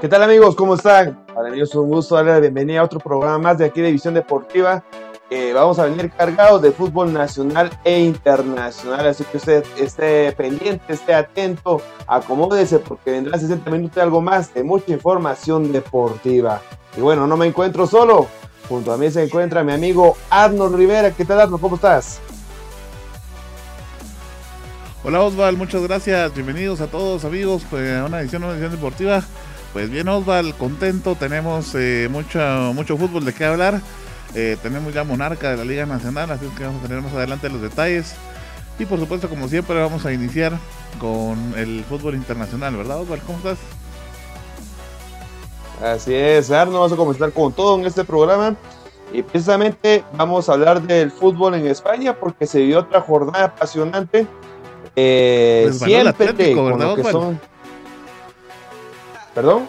¿Qué tal amigos? ¿Cómo están? Para mí es un gusto darle la bienvenida a otro programa más de aquí de Visión Deportiva. vamos a venir cargados de fútbol nacional e internacional, así que usted esté pendiente, esté atento, acomódese porque vendrá 60 minutos de algo más de mucha información deportiva. Y bueno, no me encuentro solo, junto a mí se encuentra mi amigo Arnold Rivera. ¿Qué tal Arnold? ¿Cómo estás? Hola Osval, muchas gracias, bienvenidos a todos amigos a una edición, una edición deportiva. Pues bien, Osval, contento, tenemos eh, mucho, mucho fútbol de qué hablar. Eh, tenemos ya Monarca de la Liga Nacional, así que vamos a tener más adelante los detalles. Y por supuesto, como siempre, vamos a iniciar con el fútbol internacional, ¿verdad, Osval? ¿Cómo estás? Así es, Arno, vamos a comenzar con todo en este programa. Y precisamente vamos a hablar del fútbol en España porque se dio otra jornada apasionante. Eh, siempre con lo que son ¿Perdón?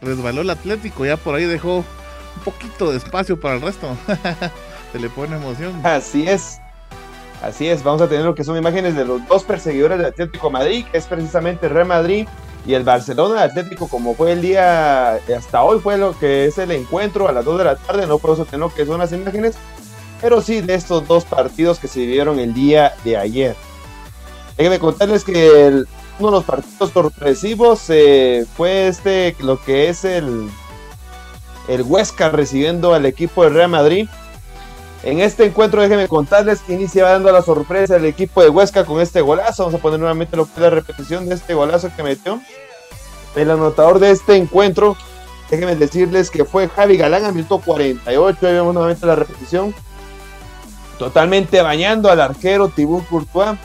Resbaló el Atlético, ya por ahí dejó un poquito de espacio para el resto. Se le pone emoción. Así es. Así es, vamos a tener lo que son imágenes de los dos perseguidores del Atlético Madrid, que es precisamente Real Madrid y el Barcelona Atlético, como fue el día, hasta hoy fue lo que es el encuentro a las 2 de la tarde, no puedo tener lo que son las imágenes, pero sí de estos dos partidos que se vivieron el día de ayer. Déjenme contarles que el, uno de los partidos sorpresivos eh, fue este, lo que es el, el Huesca recibiendo al equipo de Real Madrid. En este encuentro, déjenme contarles que inicia dando la sorpresa el equipo de Huesca con este golazo. Vamos a poner nuevamente la repetición de este golazo que metió. El anotador de este encuentro, déjenme decirles que fue Javi Galán al minuto 48. Ahí vemos nuevamente la repetición. Totalmente bañando al arquero Tibú Courtois.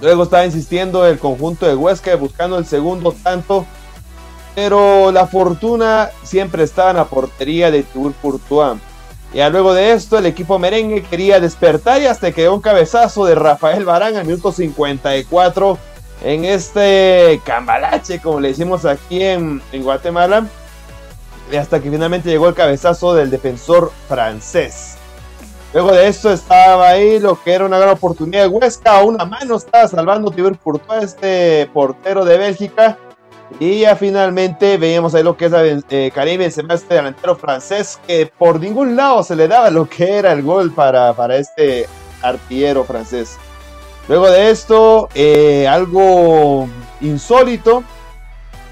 Luego estaba insistiendo el conjunto de Huesca buscando el segundo tanto. Pero la fortuna siempre estaba en la portería de Tibur Courtois. Ya luego de esto, el equipo merengue quería despertar y hasta quedó un cabezazo de Rafael Barán al minuto 54 en este cambalache, como le decimos aquí en, en Guatemala. Hasta que finalmente llegó el cabezazo del defensor francés. Luego de esto estaba ahí lo que era una gran oportunidad de Huesca. A una mano estaba salvando Tiber Courtois, este portero de Bélgica. Y ya finalmente veíamos ahí lo que es eh, Karim Benzema, este delantero francés, que por ningún lado se le daba lo que era el gol para, para este artillero francés. Luego de esto, eh, algo insólito,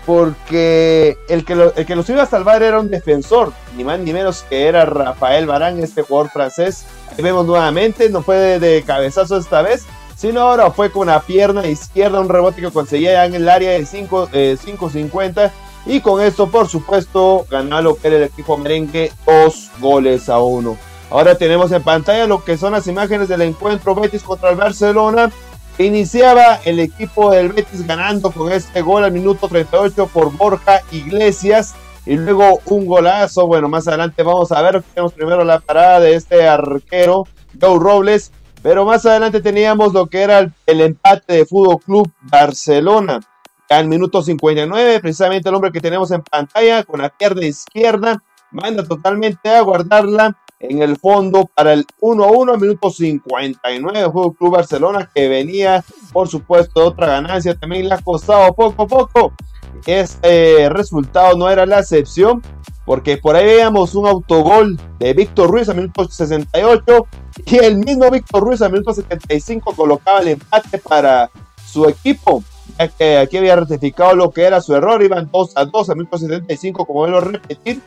porque el que, el que los iba a salvar era un defensor, ni más ni menos que era Rafael Barán, este jugador francés. Ahí vemos nuevamente, no fue de, cabezazo esta vez, sino ahora fue con la pierna izquierda, un rebote que conseguía en el área de 5.50. Eh, y con esto, por supuesto, ganó lo que era el equipo merengue, dos goles a uno. Ahora tenemos en pantalla lo que son las imágenes del encuentro Betis contra el Barcelona. Iniciaba el equipo del Betis ganando con este gol al minuto 38 por Borja Iglesias y luego un golazo. Bueno, más adelante vamos a ver. Tenemos primero la parada de este arquero, Joe Robles, pero más adelante teníamos lo que era el, empate de Fútbol Club Barcelona. Al minuto 59, precisamente el hombre que tenemos en pantalla con la pierna izquierda, manda totalmente a guardarla en el fondo para el 1-1 minuto 59 Juego Club Barcelona que venía por supuesto otra ganancia también le ha costado poco a poco. Este resultado no era la excepción porque por ahí veíamos un autogol de Víctor Ruiz a minuto 68 y el mismo Víctor Ruiz a minuto 75 colocaba el empate para su equipo ya que aquí había ratificado lo que era su error iban 2 a 2 a minuto 75 como vuelvo a repetir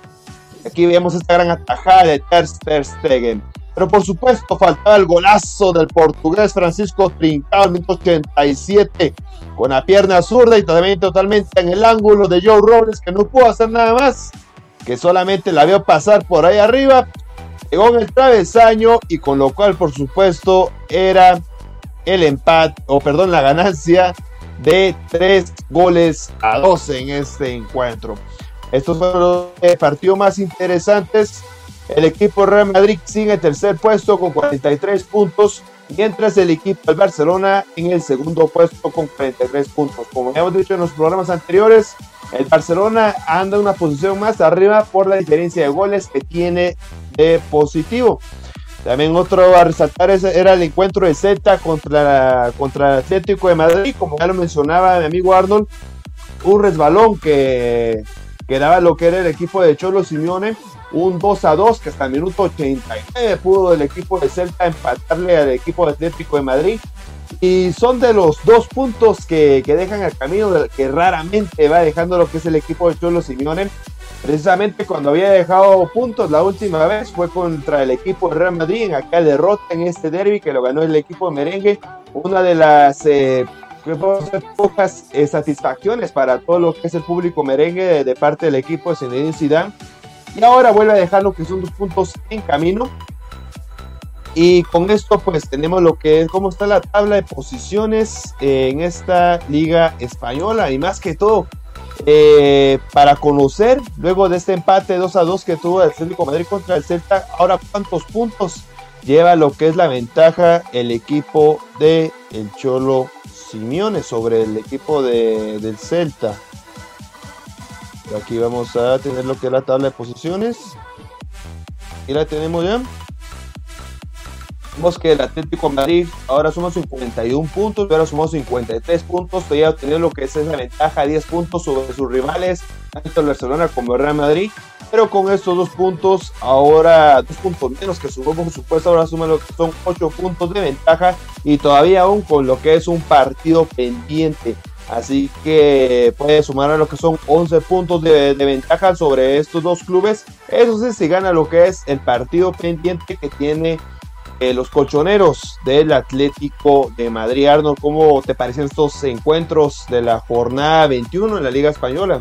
Aquí vemos esta gran atajada de Ter Stegen. Pero por supuesto faltaba el golazo del portugués Francisco Trincao minuto 87 con la pierna zurda y también totalmente en el ángulo de Joe Robles que no pudo hacer nada más, que solamente la vio pasar por ahí arriba, llegó en el travesaño y con lo cual por supuesto era el empate, o perdón, la ganancia de 3 goles a 12 en este encuentro. Estos fueron los partidos más interesantes. El equipo Real Madrid sigue en tercer puesto con 43 puntos, mientras el equipo del Barcelona en el segundo puesto con 43 puntos. Como ya hemos dicho en los programas anteriores, el Barcelona anda una posición más arriba por la diferencia de goles que tiene de positivo. También otro a resaltar era el encuentro de Celta contra, contra el Atlético de Madrid, como ya lo mencionaba mi amigo Arnold, un resbalón que, que daba lo que era el equipo de Cholo Simeone, un 2 a 2 que hasta el minuto 89 pudo el equipo de Celta empatarle al equipo Atlético de Madrid. Y son de los dos puntos que, que dejan el camino, que raramente va dejando lo que es el equipo de Cholo Simeone Precisamente cuando había dejado puntos la última vez fue contra el equipo de Real Madrid en aquella derrota en este derby que lo ganó el equipo de merengue. Una de las eh, pocas eh, satisfacciones para todo lo que es el público merengue de, parte del equipo de Zinedine Zidane. Y ahora vuelve a dejar lo que son dos puntos en camino. Y con esto pues tenemos lo que es cómo está la tabla de posiciones en esta liga española y más que todo eh, para conocer, luego de este empate 2 a 2 que tuvo el Atlético Madrid contra el Celta, ahora cuántos puntos lleva lo que es la ventaja el equipo de el Cholo Simeone sobre el equipo de, del Celta. Aquí vamos a tener lo que es la tabla de posiciones. Y la tenemos ya. Vemos que el Atlético Madrid ahora suma 51 puntos, ahora sumó 53 puntos, todavía obtenido lo que es esa ventaja, 10 puntos sobre sus rivales, tanto el Barcelona como el Real Madrid. Pero con estos dos puntos, ahora dos puntos menos que sumó, por supuesto, ahora suma lo que son 8 puntos de ventaja y todavía aún con lo que es un partido pendiente. Así que puede sumar a lo que son 11 puntos de, de, ventaja sobre estos dos clubes. Eso sí, si gana lo que es el partido pendiente que tiene eh, los colchoneros del Atlético de Madrid. Arnold, ¿cómo te parecen estos encuentros de la jornada 21 en la Liga Española?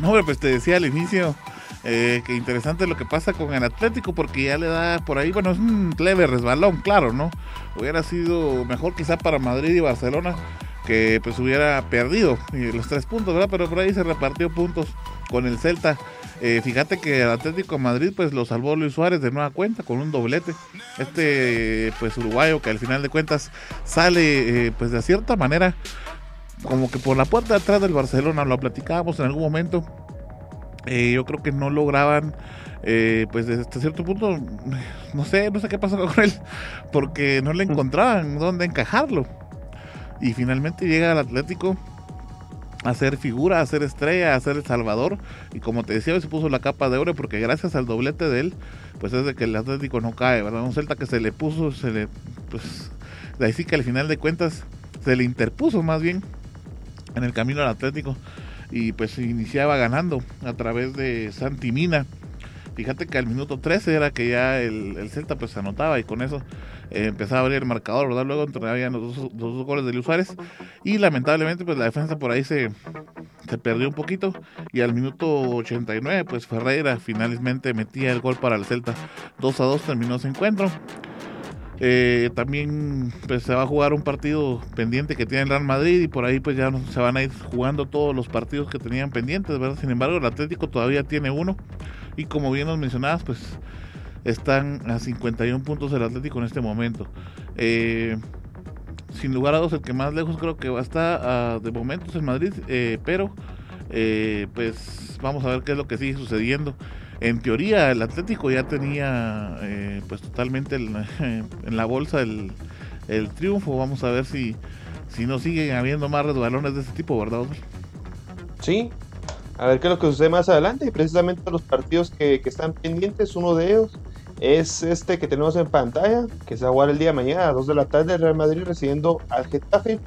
No, pues te decía al inicio eh, que interesante lo que pasa con el Atlético porque ya le da por ahí, bueno, es un leve resbalón, claro, ¿no? Hubiera sido mejor quizá para Madrid y Barcelona que pues hubiera perdido los tres puntos, ¿verdad? Pero por ahí se repartió puntos con el Celta. Eh, fíjate que el Atlético Madrid pues lo salvó Luis Suárez de nueva cuenta con un doblete. Este pues uruguayo que al final de cuentas sale eh, pues de cierta manera como que por la puerta de atrás del Barcelona, lo platicábamos en algún momento. Eh, yo creo que no lograban pues desde cierto punto, no sé, no sé qué pasó con él, porque no le encontraban dónde encajarlo. Y finalmente llega al Atlético hacer figura, hacer estrella, hacer el salvador. Y como te decía, se puso la capa de oro porque gracias al doblete de él, pues es de que el Atlético no cae, ¿verdad? Un Celta que se le puso, se le, pues, de ahí sí que al final de cuentas se le interpuso más bien en el camino al Atlético y pues iniciaba ganando a través de Santi Mina. Fíjate que al minuto 13 era que ya el, el Celta pues se anotaba y con eso eh, empezaba a abrir el marcador, ¿verdad? Luego había los dos, dos, goles de Luis Suárez y lamentablemente pues la defensa por ahí se, se perdió un poquito y al minuto 89 pues Ferreira finalmente metía el gol para el Celta. 2 a 2 terminó ese encuentro. Eh, también pues, se va a jugar un partido pendiente que tiene el Real Madrid y por ahí pues ya se van a ir jugando todos los partidos que tenían pendientes, ¿verdad? Sin embargo, el Atlético todavía tiene uno y como bien nos mencionabas, pues están a 51 puntos el Atlético en este momento. Eh, sin lugar a dos, el que más lejos creo que va a estar uh, de momentos en Madrid, eh, pero eh, pues vamos a ver qué es lo que sigue sucediendo. En teoría, el Atlético ya tenía eh, pues totalmente en la bolsa el, el, triunfo. Vamos a ver si, si no siguen habiendo más resbalones de este tipo, ¿verdad? Sí, a ver qué es lo que sucede más adelante. Y precisamente los partidos que, que están pendientes, uno de ellos es este que tenemos en pantalla, que se va a jugar el día de mañana a 2 de la tarde, Real Madrid recibiendo al Getafe.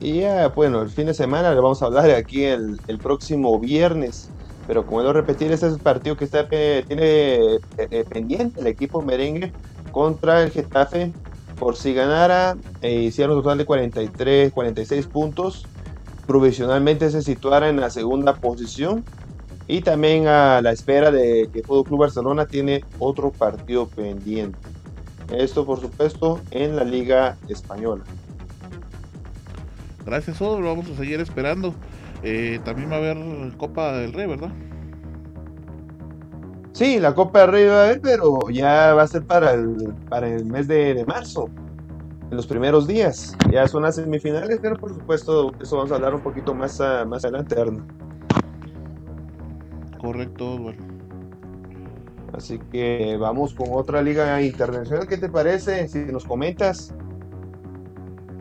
Y ya, bueno, el fin de semana le vamos a hablar aquí el, el próximo viernes. Pero como lo repetir, ese es el partido que está, tiene eh, pendiente el equipo merengue contra el Getafe. Por si ganara, eh, hicieron un total de 43, 46 puntos. Provisionalmente se situara en la segunda posición. Y también a la espera de que Fútbol Club Barcelona tiene otro partido pendiente. Esto, por supuesto, en la Liga Española. Gracias, Odro. Vamos a seguir esperando. Eh, también va a haber Copa del Rey, ¿verdad? Sí, la Copa del Rey va a haber, pero ya va a ser para el, para el mes de, marzo, en los primeros días. Ya son las semifinales, pero por supuesto, eso vamos a hablar un poquito más, más adelante, Arno. Correcto, bueno. Así que vamos con otra liga internacional. ¿Qué te parece? Si nos comentas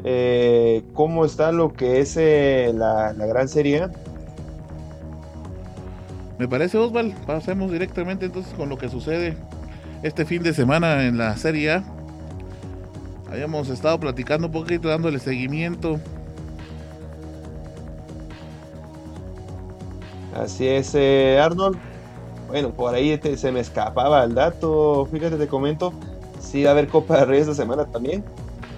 eh, cómo está lo que es eh, la, Gran Serie Me parece, Osval. Pasemos directamente entonces con lo que sucede este fin de semana en la Serie A. Habíamos estado platicando un poquito, dándole seguimiento. Así es, eh, Arnold. Bueno, por ahí se me escapaba el dato. Fíjate, te comento. Sí, va a haber Copa de Reyes esta semana también.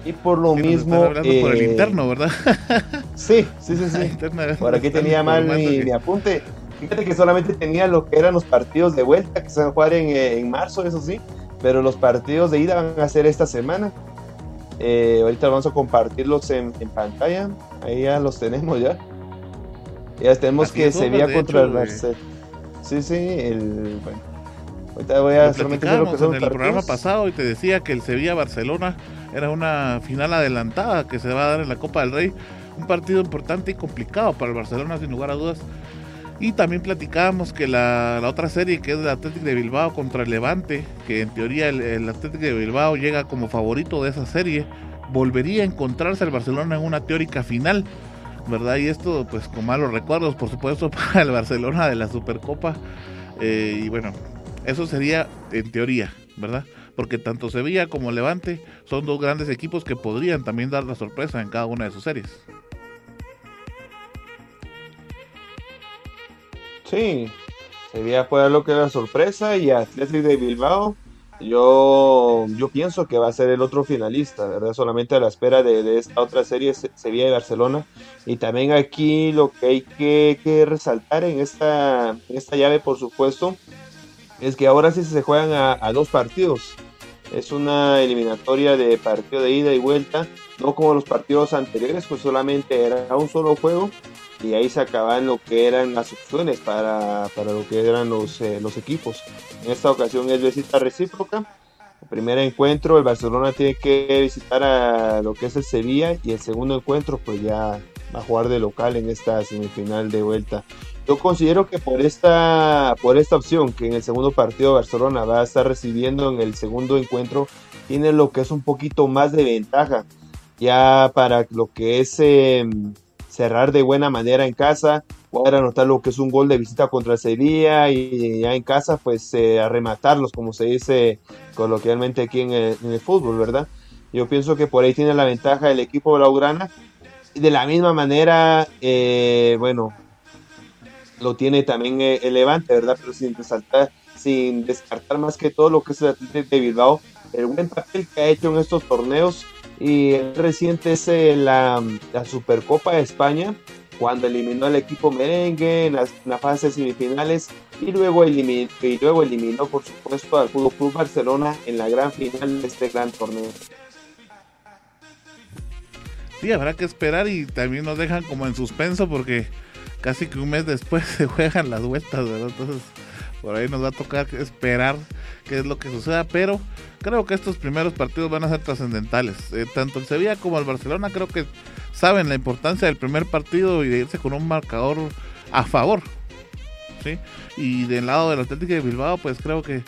Y por lo mismo. por el eh, interno, ¿verdad? sí, sí, sí. sí. por aquí tenía mal mi, apunte. Fíjate que solamente tenía lo que eran los partidos de vuelta que se van a jugar en, eh, en marzo, eso sí. Pero los partidos de ida van a ser esta semana. Eh, ahorita vamos a compartirlos en, en, pantalla. Ahí ya los tenemos ya. Ya tenemos que Sevilla contra el Barcelona. Sí, sí, el, bueno. Ahorita voy a lo que son en el programa pasado y te decía que el Sevilla-Barcelona era una final adelantada que se va a dar en la Copa del Rey. Un partido importante y complicado para el Barcelona, sin lugar a dudas. Y también platicábamos que la, otra serie, que es el Atlético de Bilbao contra el Levante, que en teoría el, el Atlético de Bilbao llega como favorito de esa serie, volvería a encontrarse el Barcelona en una teórica final ¿verdad? Y esto, pues con malos recuerdos, por supuesto, para el Barcelona de la Supercopa. Eh, y bueno, eso sería en teoría, ¿verdad? Porque tanto Sevilla como Levante son dos grandes equipos que podrían también dar la sorpresa en cada una de sus series. Sí, Sevilla puede dar lo que es la sorpresa y Atlético de Bilbao yo, yo pienso que va a ser el otro finalista, ¿verdad? Solamente a la espera de, esta otra serie, Sevilla y Barcelona. Y también aquí lo que hay que, resaltar en esta, esta llave, por supuesto, es que ahora sí se juegan a, dos partidos. Es una eliminatoria de partido de ida y vuelta, no como los partidos anteriores, pues solamente era un solo juego y ahí se acaban lo que eran las opciones para, lo que eran los, eh, los equipos. En esta ocasión es visita recíproca. El primer encuentro, el Barcelona tiene que visitar a lo que es el Sevilla y el segundo encuentro, pues ya va a jugar de local en esta semifinal de vuelta. Yo considero que por esta, por esta opción, que en el segundo partido Barcelona va a estar recibiendo en el segundo encuentro, tiene lo que es un poquito más de ventaja. Ya para lo que es em, cerrar de buena manera en casa, poder anotar lo que es un gol de visita contra Sevilla y ya en casa pues eh, arrematarlos como se dice coloquialmente aquí en el, fútbol, ¿verdad? Yo pienso que por ahí tiene la ventaja el equipo blaugrana de la misma manera, eh, bueno, lo tiene también eh, el Levante, ¿verdad? Pero sin resaltar, sin descartar más que todo lo que es el Atlético de Bilbao, el buen papel que ha hecho en estos torneos y el reciente es eh, la, Supercopa de España, cuando eliminó al equipo merengue en las, fase semifinales y luego, eliminó, y luego eliminó, por supuesto, al Fútbol Club Barcelona en la gran final de este gran torneo. Sí, habrá que esperar y también nos dejan como en suspenso porque casi que un mes después se juegan las vueltas, ¿verdad? Entonces, por ahí nos va a tocar esperar qué es lo que suceda, pero creo que estos primeros partidos van a ser trascendentales. Eh, tanto el Sevilla como el Barcelona creo que saben la importancia del primer partido y de irse con un marcador a favor. ¿sí? Y del lado del Atlético de Bilbao, pues creo que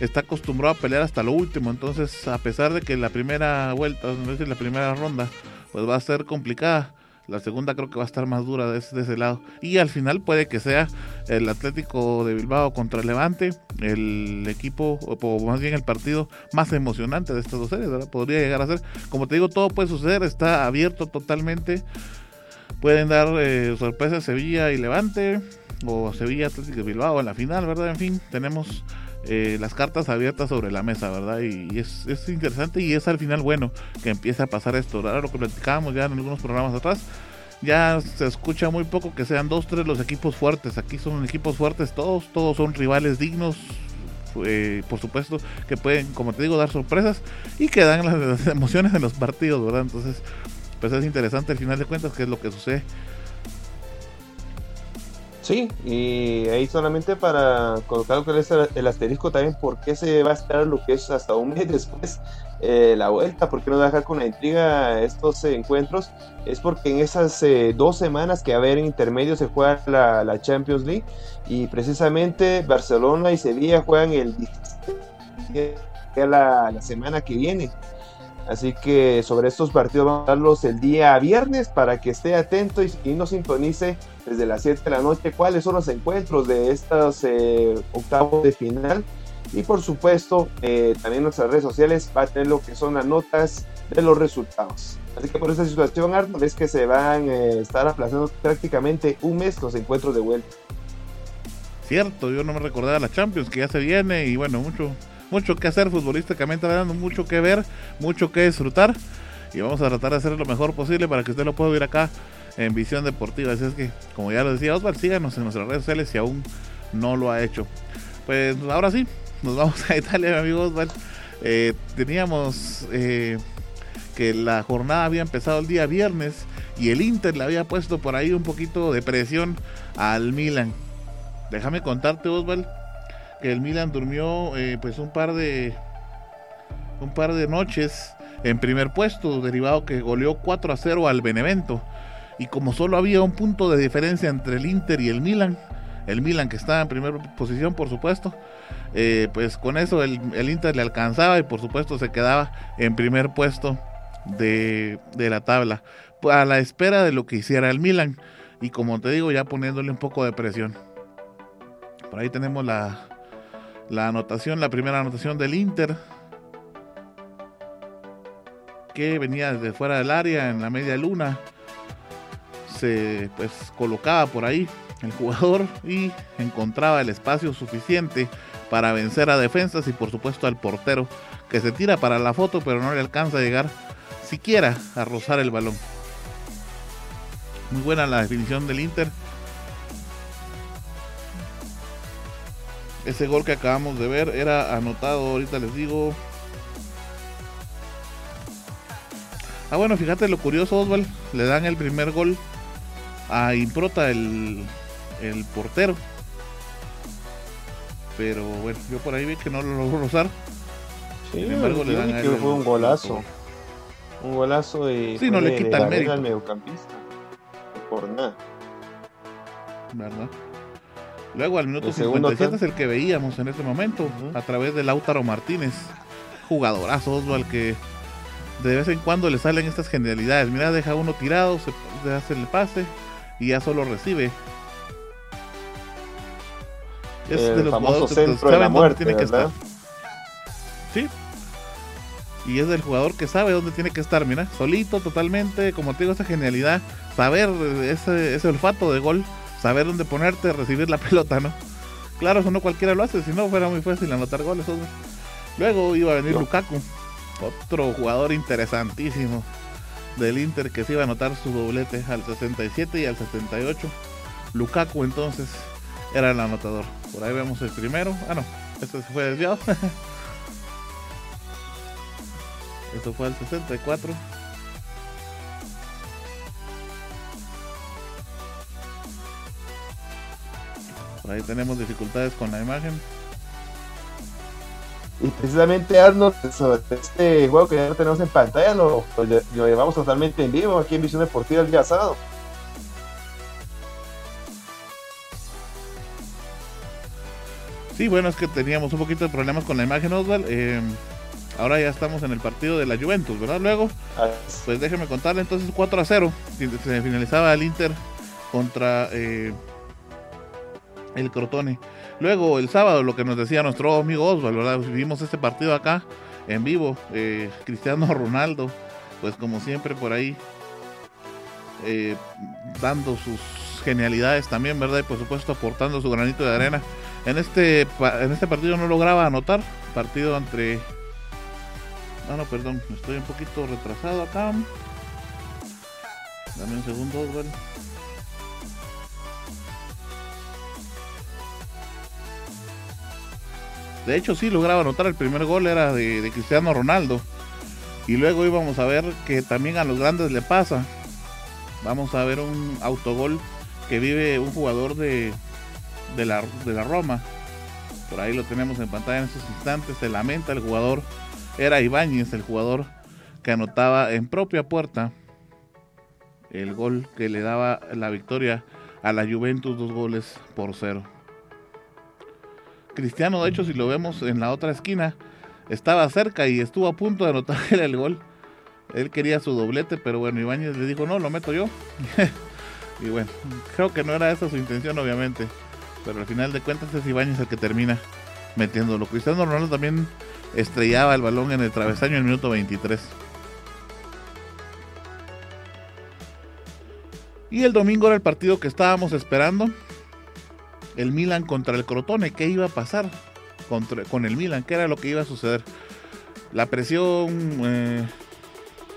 está acostumbrado a pelear hasta lo último. Entonces, a pesar de que la primera vuelta, no decir la primera ronda, pues va a ser complicada la segunda creo que va a estar más dura de ese, lado. Y al final puede que sea el Atlético de Bilbao contra Levante, el equipo, o más bien el partido más emocionante de estas dos series, ¿verdad? Podría llegar a ser. Como te digo, todo puede suceder, está abierto totalmente. Pueden dar eh, sorpresas Sevilla y Levante. o Sevilla Atlético de Bilbao en la final, ¿verdad? En fin, tenemos eh, las cartas abiertas sobre la mesa, ¿verdad? Y, es, es, interesante y es al final bueno que empiece a pasar esto. Ahora lo que platicábamos ya en algunos programas atrás, ya se escucha muy poco que sean dos, tres los equipos fuertes. Aquí son equipos fuertes todos, todos son rivales dignos. Eh, por supuesto que pueden, como te digo, dar sorpresas y que dan las, emociones en los partidos, ¿verdad? Entonces, pues es interesante al final de cuentas qué es lo que sucede. Sí, y ahí solamente para colocar el asterisco también, ¿por qué se va a esperar lo que es hasta un mes después eh, la vuelta? ¿Por qué no dejar con la intriga estos encuentros? Es porque en esas eh, dos semanas que a ver en intermedio se juega la, Champions League y precisamente Barcelona y Sevilla juegan el la, la semana que viene. Así que sobre estos partidos vamos a darlos el día viernes para que esté atento y, y nos sintonice desde las 7 de la noche cuáles son los encuentros de estos eh, octavos de final. Y por supuesto, eh, también nuestras redes sociales va a tener lo que son las notas de los resultados. Así que por esta situación, Arnold, es que se van a eh, estar aplazando prácticamente un mes los encuentros de vuelta. Cierto, yo no me recordaba la Champions que ya se viene y bueno, mucho, mucho que hacer futbolísticamente dando mucho que ver, mucho que disfrutar y vamos a tratar de hacer lo mejor posible para que usted lo pueda ver acá en Visión Deportiva. Así es que, como ya lo decía Osvaldo, síganos en nuestras redes sociales si aún no lo ha hecho. Pues ahora sí, nos vamos a Italia, mi amigo. Eh, teníamos eh, que la jornada había empezado el día viernes y el Inter le había puesto por ahí un poquito de presión al Milan. Déjame contarte, Osvaldo, que el Milan durmió eh, pues un par de un par de noches en primer puesto, derivado que goleó 4 a 0 al Benevento. Y como solo había un punto de diferencia entre el Inter y el Milan, el Milan que estaba en primera posición, por supuesto, eh, pues con eso el, Inter le alcanzaba y por supuesto se quedaba en primer puesto de, de la tabla, a la espera de lo que hiciera el Milan. Y como te digo, ya poniéndole un poco de presión. Por ahí tenemos la, la anotación, la primera anotación del Inter. Que venía desde fuera del área en la media luna. Se pues colocaba por ahí el jugador y encontraba el espacio suficiente para vencer a defensas y por supuesto al portero que se tira para la foto pero no le alcanza a llegar siquiera a rozar el balón. Muy buena la definición del Inter Ese gol que acabamos de ver era anotado, ahorita les digo. Ah, bueno, fíjate lo curioso, Osval. Le dan el primer gol a Improta, el, el portero. Pero bueno, yo por ahí vi que no lo logró rozar. Sí, Sin embargo, le dan que fue un golazo. Un golazo y. Sí, no le quita el mérito. al mediocampista. Por nada. ¿Verdad? Luego al minuto 57 es el que veíamos en este momento a través de Lautaro Martínez. Jugadorazo Oswald que de vez en cuando le salen estas genialidades. Mira, deja uno tirado, se hace el pase y ya solo recibe. Es el de los famoso centro de la muerte, tiene que estar. Sí. Y es del jugador que sabe dónde tiene que estar, mira, solito totalmente, como te digo, esa genialidad, saber ese, ese olfato de gol saber dónde ponerte, recibir la pelota, ¿no? Claro, eso no cualquiera lo hace, si no fuera muy fácil anotar goles. Luego iba a venir Lukaku, otro jugador interesantísimo del Inter que se iba a anotar su doblete al 67 y al 78. Lukaku entonces era el anotador. Por ahí vemos el primero. Ah, no, este se fue desviado. Esto fue al 64. Ahí tenemos dificultades con la imagen. Y precisamente Arnold, este juego que ya tenemos en pantalla, lo, llevamos totalmente en vivo aquí en Visión Deportiva el día sábado. Sí, bueno, es que teníamos un poquito de problemas con la imagen, Osval. Eh, ahora ya estamos en el partido de la Juventus, ¿verdad? Luego, pues déjeme contarle, entonces 4 a 0. Se finalizaba el Inter contra eh, el Crotone. Luego, el sábado, lo que nos decía nuestro amigo Osvaldo, ¿verdad? Vivimos este partido acá en vivo. Eh, Cristiano Ronaldo, pues como siempre por ahí, eh, dando sus genialidades también, ¿verdad? Y por supuesto aportando su granito de arena. En este, en este partido no lograba anotar, partido entre... Ah, no, perdón, estoy un poquito retrasado acá. Dame un segundo, bueno. De hecho, sí lograba anotar el primer gol, era de, Cristiano Ronaldo. Y luego íbamos a ver que también a los grandes le pasa. Vamos a ver un autogol que vive un jugador de, de, la, de la Roma. Por ahí lo tenemos en pantalla en estos instantes. Se lamenta el jugador. Era Ibáñez, el jugador que anotaba en propia puerta el gol que le daba la victoria a la Juventus, dos goles por cero. Cristiano, de hecho, si lo vemos en la otra esquina, estaba cerca y estuvo a punto de anotar el gol. Él quería su doblete, pero bueno, Ibáñez le dijo, no, lo meto yo. y bueno, creo que no era esa su intención, obviamente. Pero al final de cuentas es Ibáñez el que termina metiéndolo. Cristiano Ronaldo también estrellaba el balón en el travesaño en el minuto 23. Y el domingo era el partido que estábamos esperando el Milan contra el Crotone. ¿Qué iba a pasar con el Milan? ¿Qué era lo que iba a suceder? La presión, eh,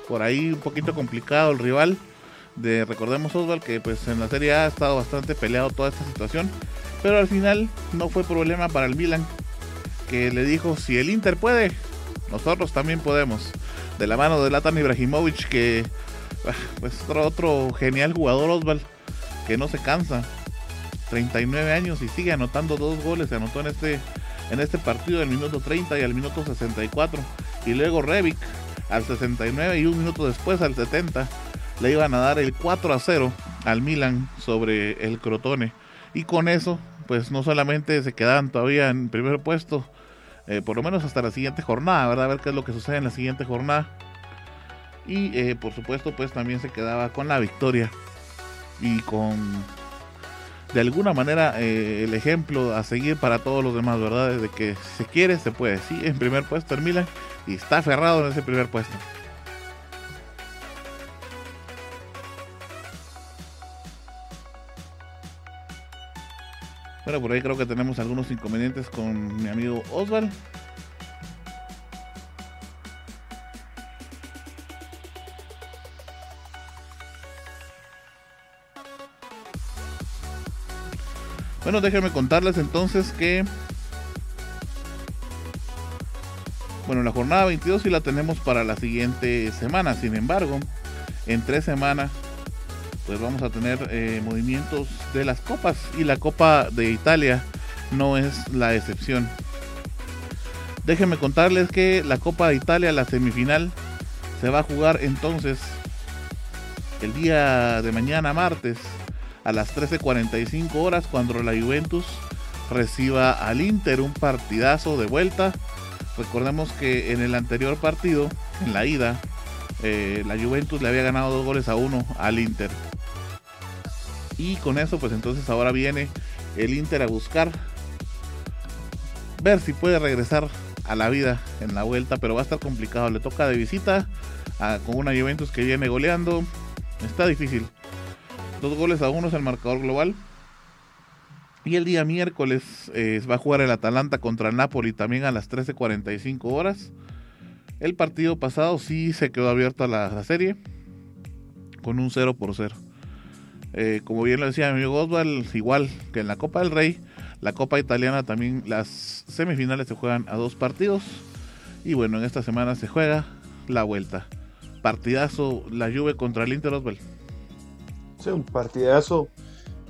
por ahí un poquito complicado el rival. De, recordemos Oswald que pues en la Serie A ha estado bastante peleado toda esta situación. Pero al final no fue problema para el Milan. Que le dijo, si el Inter puede, nosotros también podemos. De la mano de Latan Ibrahimovic que ah, pues otro, otro genial jugador Oswald que no se cansa 39 años y sigue anotando dos goles. Se anotó en este, en este partido del minuto 30 y al minuto 64. Y luego Revic al 69 y un minuto después al 70 le iban a dar el 4 a 0 al Milan sobre el Crotone. Y con eso, pues no solamente se quedaban todavía en primer puesto, eh, por lo menos hasta la siguiente jornada, ¿verdad? A ver qué es lo que sucede en la siguiente jornada. Y eh, por supuesto, pues también se quedaba con la victoria y con de alguna manera eh, el ejemplo a seguir para todos los demás, ¿verdad? De que se quiere, se puede. Sí, en primer puesto el y está aferrado en ese primer puesto. Bueno, por ahí creo que tenemos algunos inconvenientes con mi amigo Oswald. Bueno, déjenme contarles entonces que... Bueno, la jornada 22 sí la tenemos para la siguiente semana. Sin embargo, en tres semanas, pues vamos a tener eh, movimientos de las copas. Y la Copa de Italia no es la excepción. Déjenme contarles que la Copa de Italia, la semifinal, se va a jugar entonces el día de mañana, martes, a las 13.45 horas cuando la Juventus reciba al Inter un partidazo de vuelta. Recordemos que en el anterior partido, en la ida, eh, la Juventus le había ganado dos goles a uno al Inter. Y con eso, pues entonces ahora viene el Inter a buscar ver si puede regresar a la vida en la vuelta, pero va a estar complicado. Le toca de visita con una Juventus que viene goleando. Está difícil. Dos goles a uno es el marcador global. Y el día miércoles eh, va a jugar el Atalanta contra el Napoli también a las 13.45 horas. El partido pasado sí se quedó abierto a la, serie con un 0 por 0. Eh, como bien lo decía mi amigo Oswald, igual que en la Copa del Rey, la Copa Italiana también las semifinales se juegan a dos partidos. Y bueno, en esta semana se juega la vuelta. Partidazo la Juve contra el Inter Oswald un partidazo.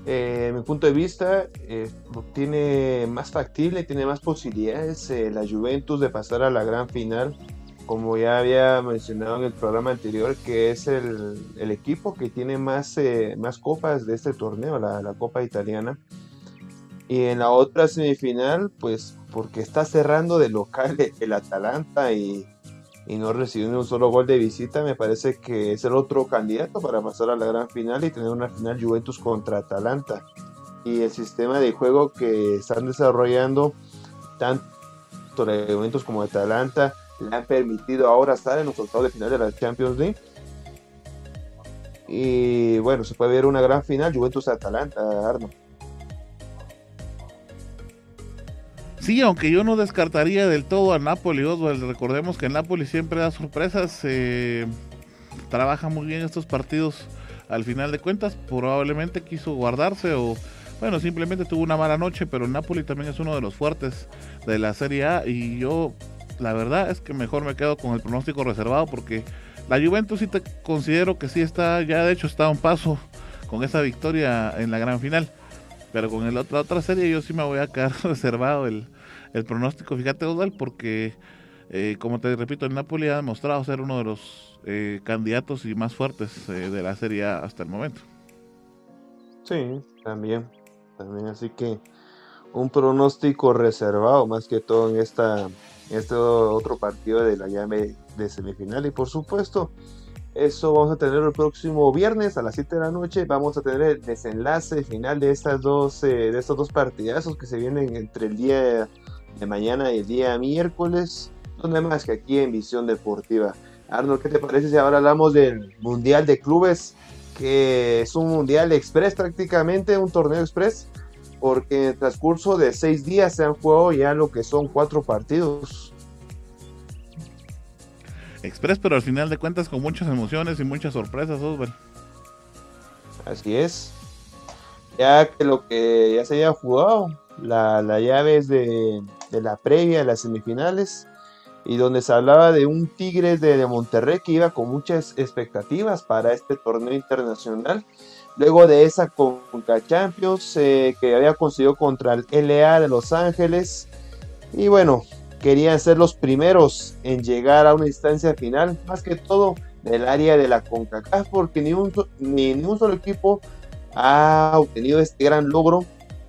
Eh, mi punto de vista, eh, tiene más factible, tiene más posibilidades eh, la Juventus de pasar a la gran final, como ya había mencionado en el programa anterior, que es el, equipo que tiene más, más copas de este torneo, la, la, Copa Italiana. Y en la otra semifinal, pues porque está cerrando de local el Atalanta y y no recibiendo un solo gol de visita, me parece que es el otro candidato para pasar a la gran final y tener una final Juventus contra Atalanta. Y el sistema de juego que están desarrollando tanto la Juventus como Atalanta le han permitido ahora estar en los octavos de final de la Champions League. Y bueno, se puede ver una gran final, Juventus-Atalanta, Arno. Sí, aunque yo no descartaría del todo a Napoli, Oswald. Recordemos que Napoli siempre da sorpresas, eh, trabaja muy bien estos partidos. Al final de cuentas, probablemente quiso guardarse o, bueno, simplemente tuvo una mala noche, pero Napoli también es uno de los fuertes de la Serie A y yo, la verdad es que mejor me quedo con el pronóstico reservado porque la Juventus sí te considero que sí está, ya de hecho está a un paso con esa victoria en la gran final. Pero con el otra, otra serie yo sí me voy a quedar reservado el, pronóstico. Fíjate, Osval, porque eh, como te repito, el Napoli ha demostrado ser uno de los eh, candidatos y más fuertes eh, de la serie hasta el momento. Sí, también. También, así que un pronóstico reservado más que todo en esta este otro partido de la llave de semifinal y por supuesto eso vamos a tener el próximo viernes a las 7 de la noche. Vamos a tener el desenlace final de estas dos, eh, de estos dos partidazos que se vienen entre el día de mañana y el día miércoles. Donde más que aquí en Visión Deportiva. Arnold, ¿qué te parece si ahora hablamos del Mundial de Clubes? Que es un Mundial Express prácticamente, un torneo Express. Porque en el transcurso de seis días se han jugado ya lo que son cuatro partidos. Express, pero al final de cuentas con muchas emociones y muchas sorpresas, Oswald. Así es. Ya que lo que ya se había jugado, la, la llave es de, la previa de las semifinales, y donde se hablaba de un Tigres de, Monterrey que iba con muchas expectativas para este torneo internacional. Luego de esa Conca Champions eh, que había conseguido contra el LA de Los Ángeles. Y bueno, querían ser los primeros en llegar a una instancia final, más que todo del área de la CONCACAF, porque ni un, ni, solo equipo ha obtenido este gran logro.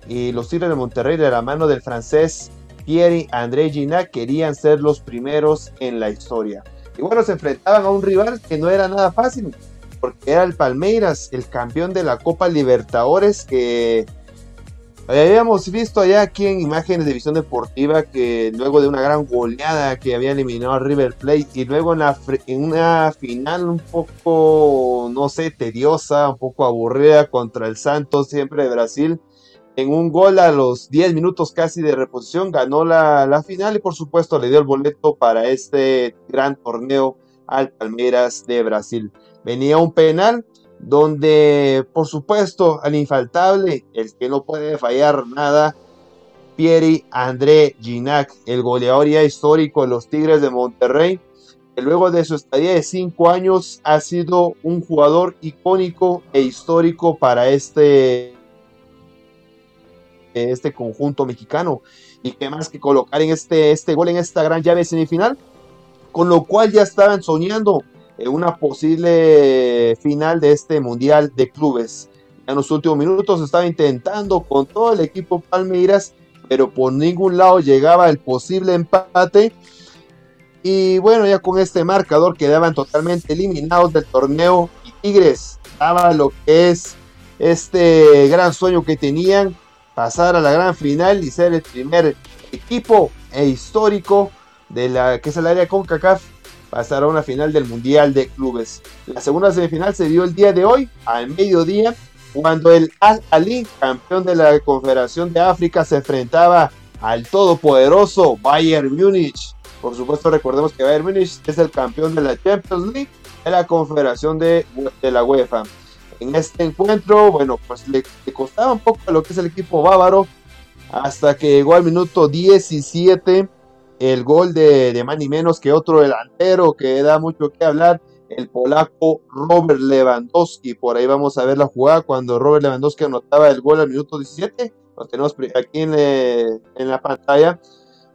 Y los Tigres de Monterrey, de la mano del francés Pierre André Ginac, querían ser los primeros en la historia. Y bueno, se enfrentaban a un rival que no era nada fácil, porque era el Palmeiras, el campeón de la Copa Libertadores, que Habíamos visto allá aquí en imágenes de visión deportiva que luego de una gran goleada que había eliminado a River Plate y luego en, en, una final un poco, no sé, tediosa, un poco aburrida contra el Santos, siempre de Brasil, en un gol a los 10 minutos casi de reposición ganó la, la final y por supuesto le dio el boleto para este gran torneo al Palmeiras de Brasil. Venía un penal donde por supuesto al infaltable, el que no puede fallar nada, Pieri André Ginac, el goleador ya histórico de los Tigres de Monterrey, que luego de su estadía de cinco años ha sido un jugador icónico e histórico para este, este conjunto mexicano. Y que más que colocar en este, este gol en esta gran llave semifinal, con lo cual ya estaban soñando una posible final de este Mundial de Clubes. En los últimos minutos estaba intentando con todo el equipo Palmeiras, pero por ningún lado llegaba el posible empate. Y bueno, ya con este marcador quedaban totalmente eliminados del torneo y Tigres daba lo que es este gran sueño que tenían, pasar a la gran final y ser el primer equipo e histórico de la que es el área CONCACAF pasar a una final del Mundial de Clubes. La segunda semifinal se dio el día de hoy, al mediodía, cuando el Al-Ali, campeón de la Confederación de África, se enfrentaba al todopoderoso Bayern Múnich. Por supuesto, recordemos que Bayern Múnich es el campeón de la Champions League de la Confederación de, la UEFA. En este encuentro, bueno, pues le, le costaba un poco a lo que es el equipo bávaro, hasta que llegó al minuto 17 el gol de, de más ni menos que otro delantero que da mucho que hablar, el polaco Robert Lewandowski. Por ahí vamos a ver la jugada cuando Robert Lewandowski anotaba el gol al minuto 17. Lo tenemos aquí en, en la pantalla.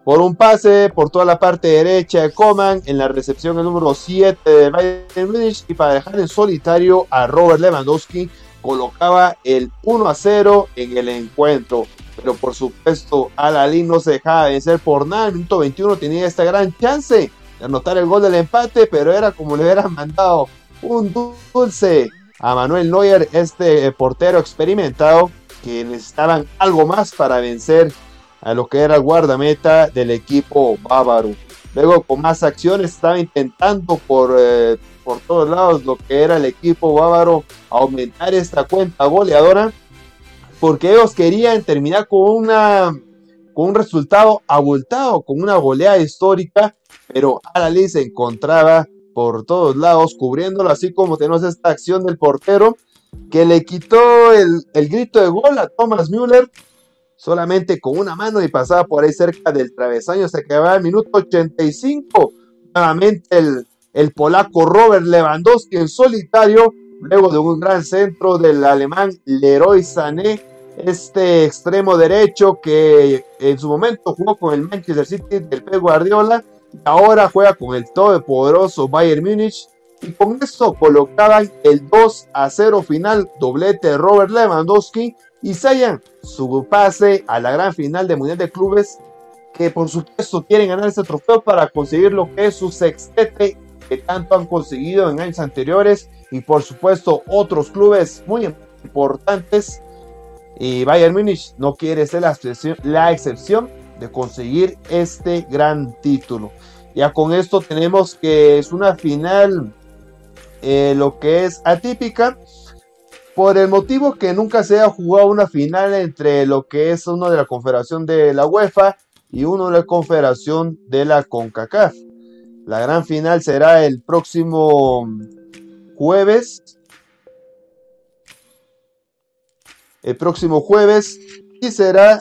Por un pase por toda la parte derecha de Coman, en la recepción el número 7 de Bayern Munich y para dejar en solitario a Robert Lewandowski colocaba el 1 a 0 en el encuentro pero por supuesto Alalín no se dejaba vencer por nada. El minuto 21 tenía esta gran chance de anotar el gol del empate, pero era como le hubieran mandado un dulce a Manuel Neuer, este portero experimentado, que necesitaban algo más para vencer a lo que era el guardameta del equipo bávaro. Luego con más acciones estaba intentando por, eh, por todos lados lo que era el equipo bávaro aumentar esta cuenta goleadora porque ellos querían terminar con una con un resultado abultado, con una goleada histórica, pero Alali se encontraba por todos lados cubriéndolo, así como tenemos esta acción del portero que le quitó el, el grito de gol a Thomas Müller solamente con una mano y pasaba por ahí cerca del travesaño, se quedaba el minuto 85, nuevamente el, el polaco Robert Lewandowski en solitario, luego de un gran centro del alemán Leroy Sané, este extremo derecho que en su momento jugó con el Manchester City del Pep Guardiola y ahora juega con el todopoderoso Bayern Múnich. Y con esto colocaban el 2 a 0 final doblete de Robert Lewandowski y sellan su pase a la gran final de Mundial de Clubes que por supuesto quieren ganar ese trofeo para conseguir lo que es su sextete que tanto han conseguido en años anteriores. Y por supuesto otros clubes muy importantes y Bayern Múnich no quiere ser la excepción, la excepción de conseguir este gran título. Ya con esto tenemos que es una final eh, lo que es atípica por el motivo que nunca se ha jugado una final entre lo que es uno de la confederación de la UEFA y uno de la confederación de la CONCACAF. La gran final será el próximo jueves el próximo jueves y será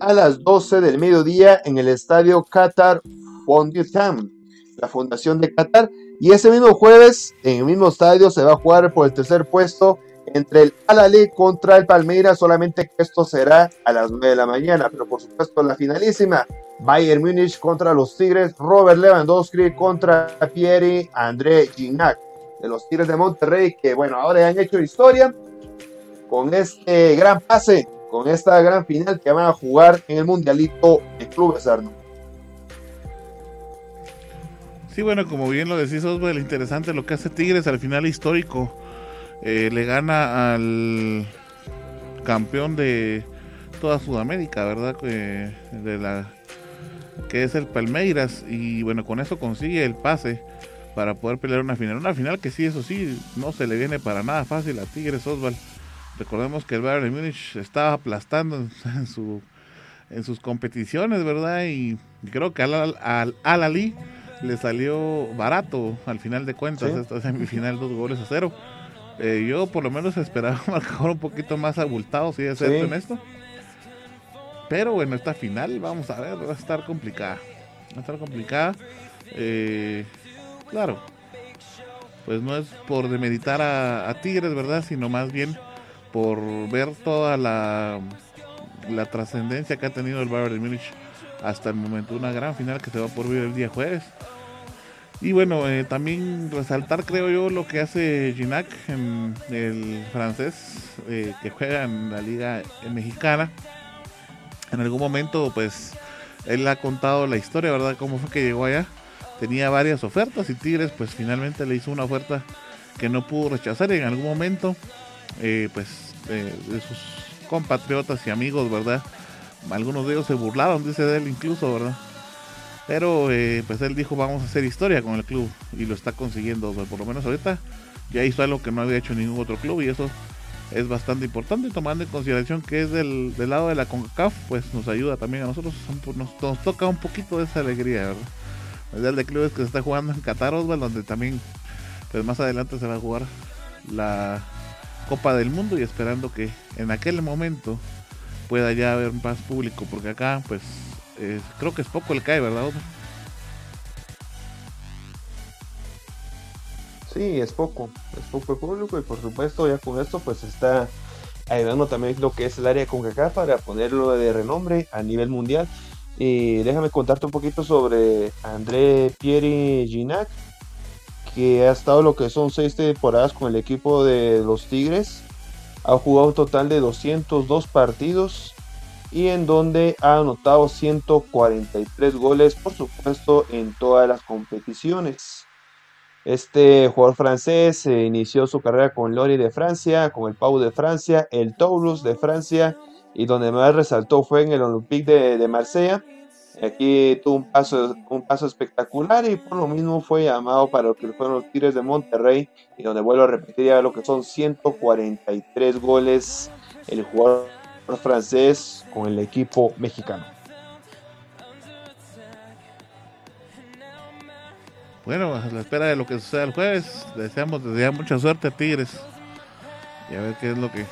a las 12 del mediodía en el estadio Qatar Foundation, la Fundación de Qatar. Y ese mismo jueves, en el mismo estadio, se va a jugar por el tercer puesto entre el Al contra el Palmeiras, solamente que esto será a las 9 de la mañana. Pero por supuesto, la finalísima, Bayern Múnich contra los Tigres, Robert Lewandowski contra Pierre André Gignac, de los Tigres de Monterrey, que bueno, ahora han hecho historia con este gran pase, con esta gran final que van a jugar en el Mundialito de Clubes Arno. Sí, bueno, como bien lo decís, Oswald, interesante lo que hace Tigres al final histórico. Eh, le gana al campeón de toda Sudamérica, ¿verdad? de la, que es el Palmeiras. Y bueno, con eso consigue el pase para poder pelear una final. Una final que sí, eso sí, no se le viene para nada fácil a Tigres, Oswald. Recordemos que el Bayern Múnich estaba aplastando en, su, en sus competiciones, ¿verdad? Y creo que al, al, Ali le salió barato al final de cuentas esta semifinal, dos goles a cero. Eh, yo por lo menos esperaba un marcador un poquito más abultado, si es cierto en esto. Pero bueno, esta final, vamos a ver, va a estar complicada. Va a estar complicada. Eh, claro, pues no es por demeritar a, a Tigres, ¿verdad? Sino más bien por ver toda la, la trascendencia que ha tenido el Bayern de Múnich hasta el momento. Una gran final que se va por vivir el día jueves. Y bueno, eh, también resaltar, creo yo, lo que hace Ginac, en el francés, eh, que juega en la Liga Mexicana. En algún momento, pues, él ha contado la historia, ¿verdad? Cómo fue que llegó allá. Tenía varias ofertas y Tigres, pues, finalmente le hizo una oferta que no pudo rechazar. Y en algún momento, eh, pues, de, sus compatriotas y amigos, ¿verdad? Algunos de ellos se burlaron, dice de él incluso, ¿verdad? Pero eh, pues él dijo, vamos a hacer historia con el club y lo está consiguiendo, por lo menos ahorita ya hizo algo que no había hecho ningún otro club y eso es bastante importante tomando en consideración que es del, lado de la CONCACAF, pues nos ayuda también a nosotros, nos, toca un poquito de esa alegría, ¿verdad? El de clubes que se está jugando en Qatar, donde también pues más adelante se va a jugar la Copa del Mundo y esperando que en aquel momento pueda ya haber más público, porque acá pues creo que es poco el CAE, ¿verdad? Sí, es poco, es poco el público y por supuesto ya con esto pues está ayudando también lo que es el área con acá para ponerlo de renombre a nivel mundial. Y déjame contarte un poquito sobre André Pieri Ginac, que ha estado lo que son seis temporadas con el equipo de los Tigres. Ha jugado un total de 202 partidos y en donde ha anotado 143 goles, por supuesto, en todas las competiciones. Este jugador francés eh, inició su carrera con Lori de Francia, con el Pau de Francia, el Toulouse de Francia y donde más resaltó fue en el Olympique de, de Marsella Aquí tuvo un paso, un paso espectacular y por lo mismo fue llamado para lo que fueron los Tigres de Monterrey y donde vuelvo a repetir ya lo que son 143 goles el jugador francés con el equipo mexicano. Bueno, a la espera de lo que suceda el jueves, deseamos, deseamos mucha suerte a Tigres y a ver qué es lo que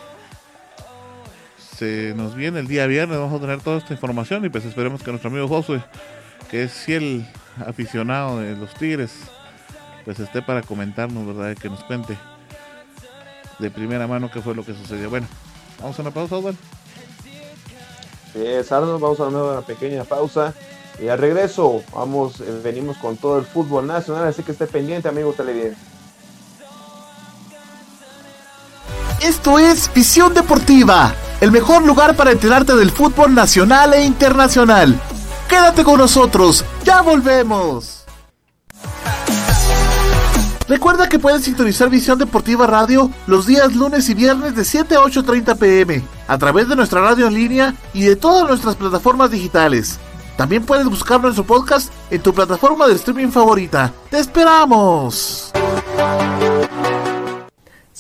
se nos viene el día viernes. Vamos a tener toda esta información y pues esperemos que nuestro amigo Josué, que es fiel aficionado de los Tigres, pues esté para comentarnos, ¿verdad? Que nos cuente de primera mano qué fue lo que sucedió. Bueno, vamos a una pausa, Osvaldo. Sí, vamos a una pequeña pausa. Y al regreso, vamos, eh, venimos con todo el fútbol nacional, así que esté pendiente, amigo televidente. Esto es Visión Deportiva, el mejor lugar para enterarte del fútbol nacional e internacional. Quédate con nosotros, ya volvemos. Recuerda que puedes sintonizar Visión Deportiva Radio los días lunes y viernes de 7 a 8.30 pm a través de nuestra radio en línea y de todas nuestras plataformas digitales. También puedes buscar nuestro podcast en tu plataforma de streaming favorita. ¡Te esperamos!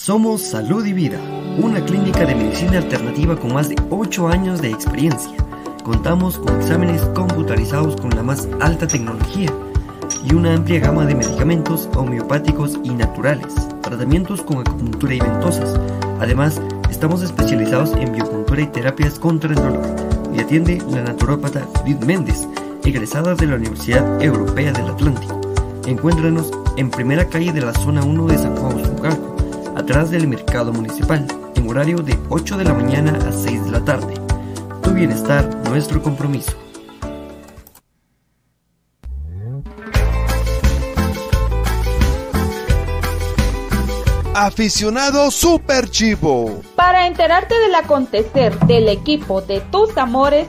Somos Salud y Vida, una clínica de medicina alternativa con más de 8 años de experiencia. Contamos con exámenes computarizados con la más alta tecnología y una amplia gama de medicamentos homeopáticos y naturales, tratamientos con acupuntura y ventosas. Además, estamos especializados en biopuntura y terapias contra el dolor y atiende la naturópata Judith Méndez, egresada de la Universidad Europea del Atlántico. Encuéntranos en primera calle de la zona 1 de San Juan Usucalco, atrás del mercado municipal, en horario de 8 de la mañana a 6 de la tarde. Tu bienestar, nuestro compromiso. Aficionado Super Chivo. Para enterarte del acontecer del equipo de tus amores,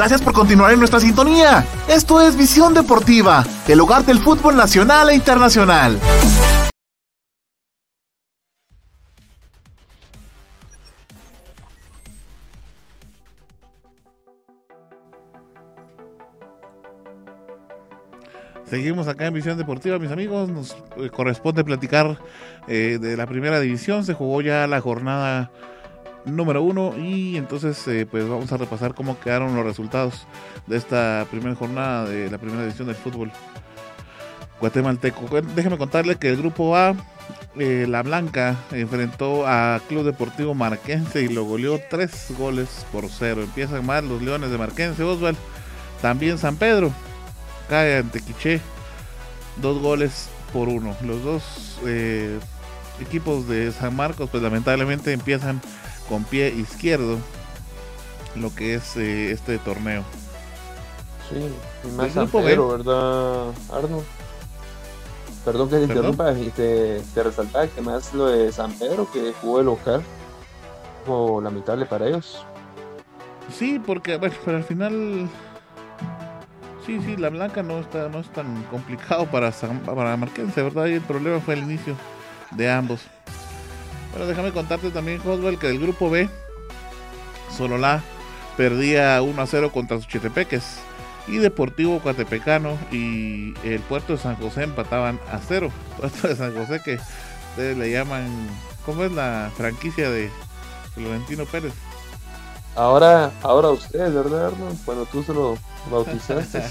Gracias por continuar en nuestra sintonía. Esto es Visión Deportiva, el hogar del fútbol nacional e internacional. Seguimos acá en Visión Deportiva, mis amigos. Nos eh, corresponde platicar eh, de la primera división. Se jugó ya la jornada número uno y entonces eh, pues vamos a repasar cómo quedaron los resultados de esta primera jornada de la primera división del fútbol guatemalteco. Déjeme contarle que el grupo A, La Blanca, enfrentó a Club Deportivo Marquense y lo goleó tres goles por cero. Empiezan mal los Leones de Marquense, Oswald. También San Pedro cae ante Quiché, dos goles por uno. Los dos eh, equipos de San Marcos, pues lamentablemente empiezan con pie izquierdo lo que es eh, este torneo. Sí, y más Pedro, ¿verdad, Arno? Perdón que te interrumpa y te, te resaltaba que más lo de San Pedro que jugó el local, o lamentable para ellos. Sí, porque bueno, pero al final Sí, sí, la blanca no está no es tan complicado para, para Marquense, ¿verdad? Y el problema fue el inicio de ambos. Bueno, déjame contarte también, Oswald, que del grupo B, Sololá perdía 1 a 0 contra Suchitepeques y Deportivo Coatepecano y el Puerto de San José empataban a 0. Puerto de San José que ustedes le llaman, ¿cómo es la franquicia de Florentino Pérez? Ahora, ahora ustedes, ¿verdad, Arnold? Cuando tú se lo bautizaste.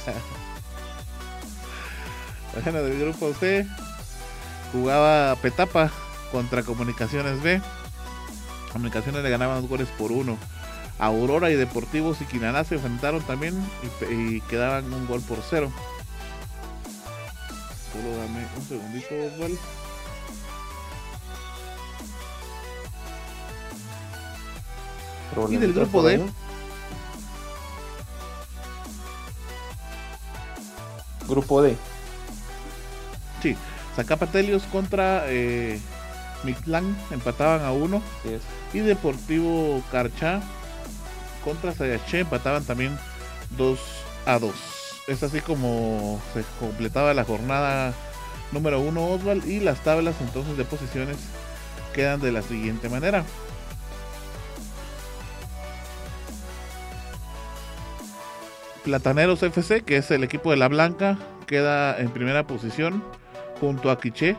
bueno, del grupo C jugaba Petapa contra Comunicaciones B. Comunicaciones le ganaban dos goles por uno. Aurora y Deportivos y Quinalá se enfrentaron también y, quedaban un gol por cero. Solo dame un segundito, Osvaldo. Y del grupo D. Grupo D. Sí, Zacapatelios contra eh, empataban a uno. Y Deportivo Carchá contra Sayaché empataban también 2 a 2. Es así como se completaba la jornada número 1 Oswald y las tablas entonces de posiciones quedan de la siguiente manera. Plataneros FC, que es el equipo de la Blanca, queda en primera posición junto a Quiché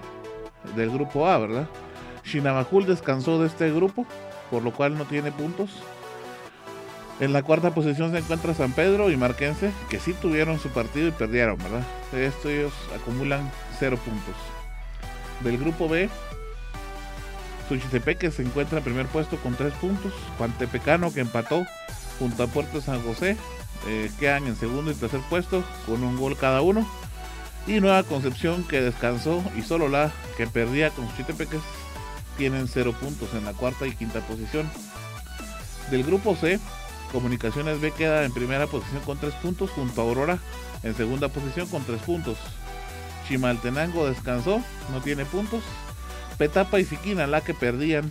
del grupo A, ¿verdad? Shinabajul descansó de este grupo, por lo cual no tiene puntos. En la cuarta posición se encuentra San Pedro y Marquense, que sí tuvieron su partido y perdieron, ¿verdad? Estos acumulan cero puntos. Del grupo B, Suchitepeque se encuentra en primer puesto con tres puntos. Tepecano que empató junto a Puerto San José, eh, quedan en segundo y tercer puesto con un gol cada uno. Y Nueva Concepción que descansó y solo la que perdía con Suchitepeques tienen cero puntos en la cuarta y quinta posición. Del grupo C, Comunicaciones B queda en primera posición con tres puntos junto a Aurora en segunda posición con tres puntos. Chimaltenango descansó, no tiene puntos. Petapa y Siquina, la que perdían,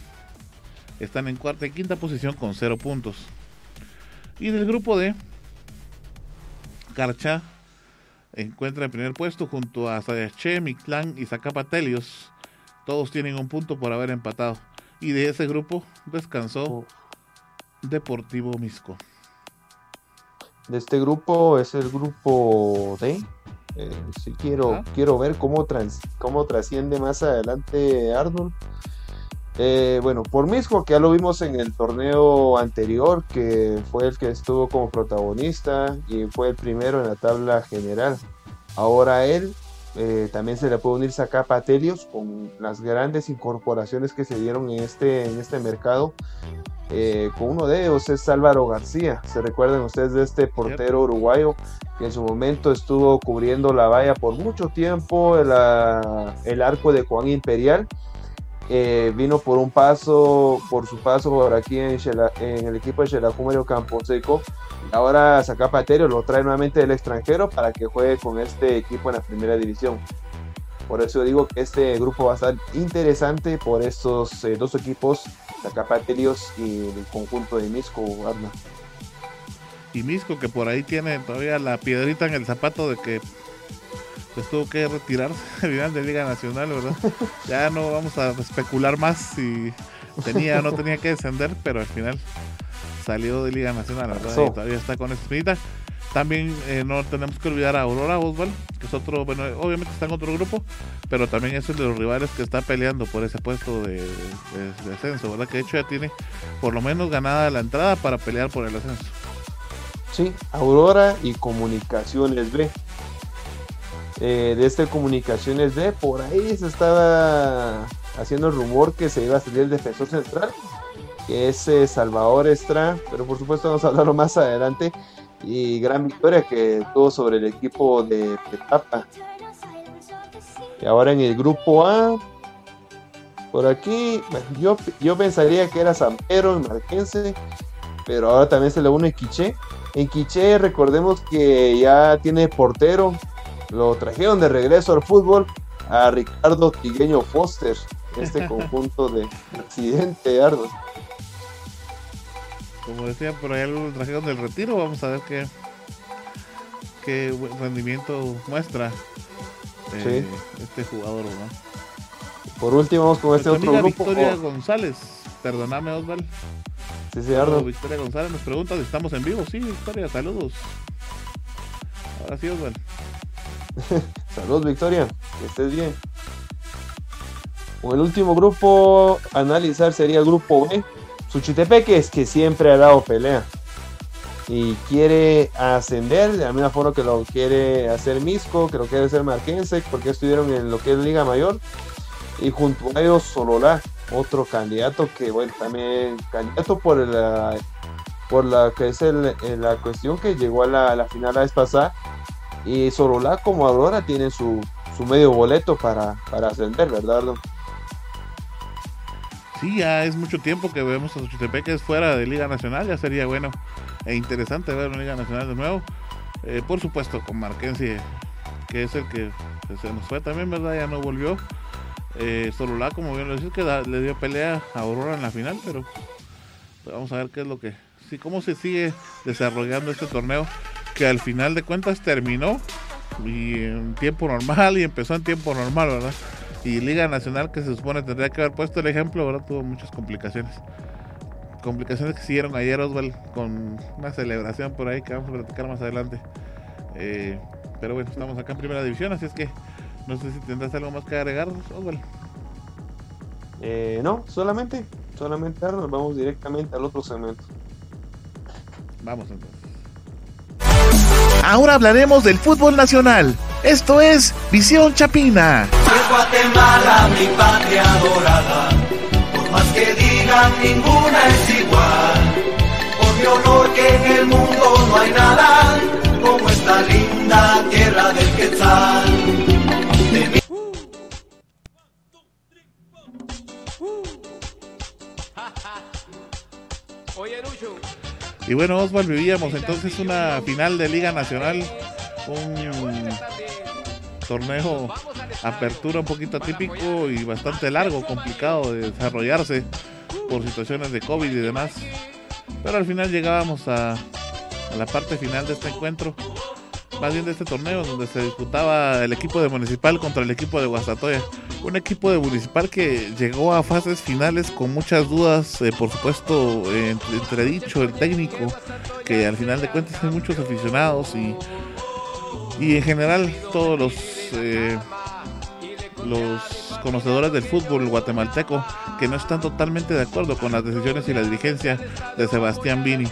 están en cuarta y quinta posición con cero puntos. Y del grupo D, Carcha encuentra en primer puesto junto a Sayache, Mictlán y Zacapatelios. Todos tienen un punto por haber empatado. Y de ese grupo descansó Deportivo Misco. De este grupo es el grupo D. Eh, sí quiero, quiero ver cómo, cómo trasciende más adelante Arnold. Eh, bueno, por Misco, que ya lo vimos en el torneo anterior, que fue el que estuvo como protagonista y fue el primero en la tabla general. Ahora él eh, también se le puede unir acá Patelios con las grandes incorporaciones que se dieron en este, en este mercado. Eh, con uno de ellos es Álvaro García. Se recuerdan ustedes de este portero uruguayo que en su momento estuvo cubriendo la valla por mucho tiempo, el, el arco de Juan Imperial eh, vino por un paso, por su paso por aquí en, en el equipo de Xelajumario Camposeco. Ahora Zacapaterio lo trae nuevamente del extranjero para que juegue con este equipo en la primera división. Por eso digo que este grupo va a estar interesante por estos eh, dos equipos, Zacapaterios y el conjunto de Misco, Arna. Y Misco que por ahí tiene todavía la piedrita en el zapato de que pues tuvo que retirarse final de Liga Nacional, ¿verdad? Ya no vamos a especular más si tenía o no tenía que descender, pero al final salió de Liga Nacional, ¿verdad? Y todavía está con esta espinita. También eh, no tenemos que olvidar a Aurora Osval, que es otro, bueno, obviamente está en otro grupo, pero también es el de los rivales que está peleando por ese puesto de, de, ascenso, ¿verdad? Que de hecho ya tiene por lo menos ganada la entrada para pelear por el ascenso. Sí, Aurora y Comunicaciones B. Eh, de este Comunicaciones B, por ahí se estaba haciendo el rumor que se iba a salir el defensor central, que es eh, Salvador Estra, pero por supuesto vamos a hablarlo más adelante y gran victoria que tuvo sobre el equipo de Petapa. Y ahora en el grupo A, por aquí, yo, yo pensaría que era San Pedro, el Marquense, pero ahora también se le une Quiché. En Quiché, recordemos que ya tiene portero, lo trajeron de regreso al fútbol a Ricardo Tigueño Foster, este conjunto de accidente, Ardo como decía por ahí algo trajeron del retiro, vamos a ver qué, qué rendimiento muestra eh, este jugador, Por último, vamos con este otro grupo. Victoria González, perdóname Osval. Sí, sí, Ardo. Victoria González nos pregunta si estamos en vivo. Sí, Victoria, saludos. Ahora sí, Osval. saludos, Victoria. Que estés bien. Con el último grupo analizar sería el grupo B, Suchitepeques, que siempre ha dado pelea y quiere ascender, de la misma forma que lo quiere hacer Misco, que lo quiere hacer Marquense, porque estuvieron en lo que es Liga Mayor. Y junto a ellos Solola, otro candidato que, bueno, también candidato por la, por la que es la cuestión que llegó a la, final la vez pasada. Y Solola como ahora tiene su, su medio boleto para, para ascender, ¿verdad? Sí, ya es mucho tiempo que vemos a Xochitepeques fuera de Liga Nacional, ya sería bueno e interesante ver una Liga Nacional de nuevo. Eh, por supuesto, con Marquense, que es el que se nos fue también, ¿verdad? Ya no volvió. Eh, como bien lo decís, que le dio pelea a Aurora en la final, pero vamos a ver qué es lo que. Sí, cómo se sigue desarrollando este torneo, que al final de cuentas terminó y en tiempo normal y empezó en tiempo normal, ¿verdad? Y Liga Nacional que se supone tendría que haber puesto el ejemplo, ahora tuvo muchas complicaciones. Complicaciones que siguieron ayer Oswald con una celebración por ahí que vamos a platicar más adelante. Eh, pero bueno, estamos acá en primera división, así es que no sé si tendrás algo más que agregar, Oswald. Eh, no, solamente, solamente nos vamos directamente al otro segmento. Vamos entonces. Ahora hablaremos del fútbol nacional. Esto es Visión Chapina. Es Guatemala, mi patria dorada. Por más que digan, ninguna es igual. Por mi honor que en el mundo no hay nada como esta linda tierra del Quetzal. Y bueno, Osval, vivíamos entonces una final de Liga Nacional, un torneo apertura un poquito atípico y bastante largo, complicado de desarrollarse por situaciones de COVID y demás. Pero al final llegábamos a la parte final de este encuentro más bien de este torneo, donde se disputaba el equipo de Municipal contra el equipo de Guastatoya. Un equipo de Municipal que llegó a fases finales con muchas dudas, eh, por supuesto, eh, entredicho el técnico, que al final de cuentas hay muchos aficionados y, y en general todos los, eh, los conocedores del fútbol guatemalteco que no están totalmente de acuerdo con las decisiones y la dirigencia de Sebastián Vini.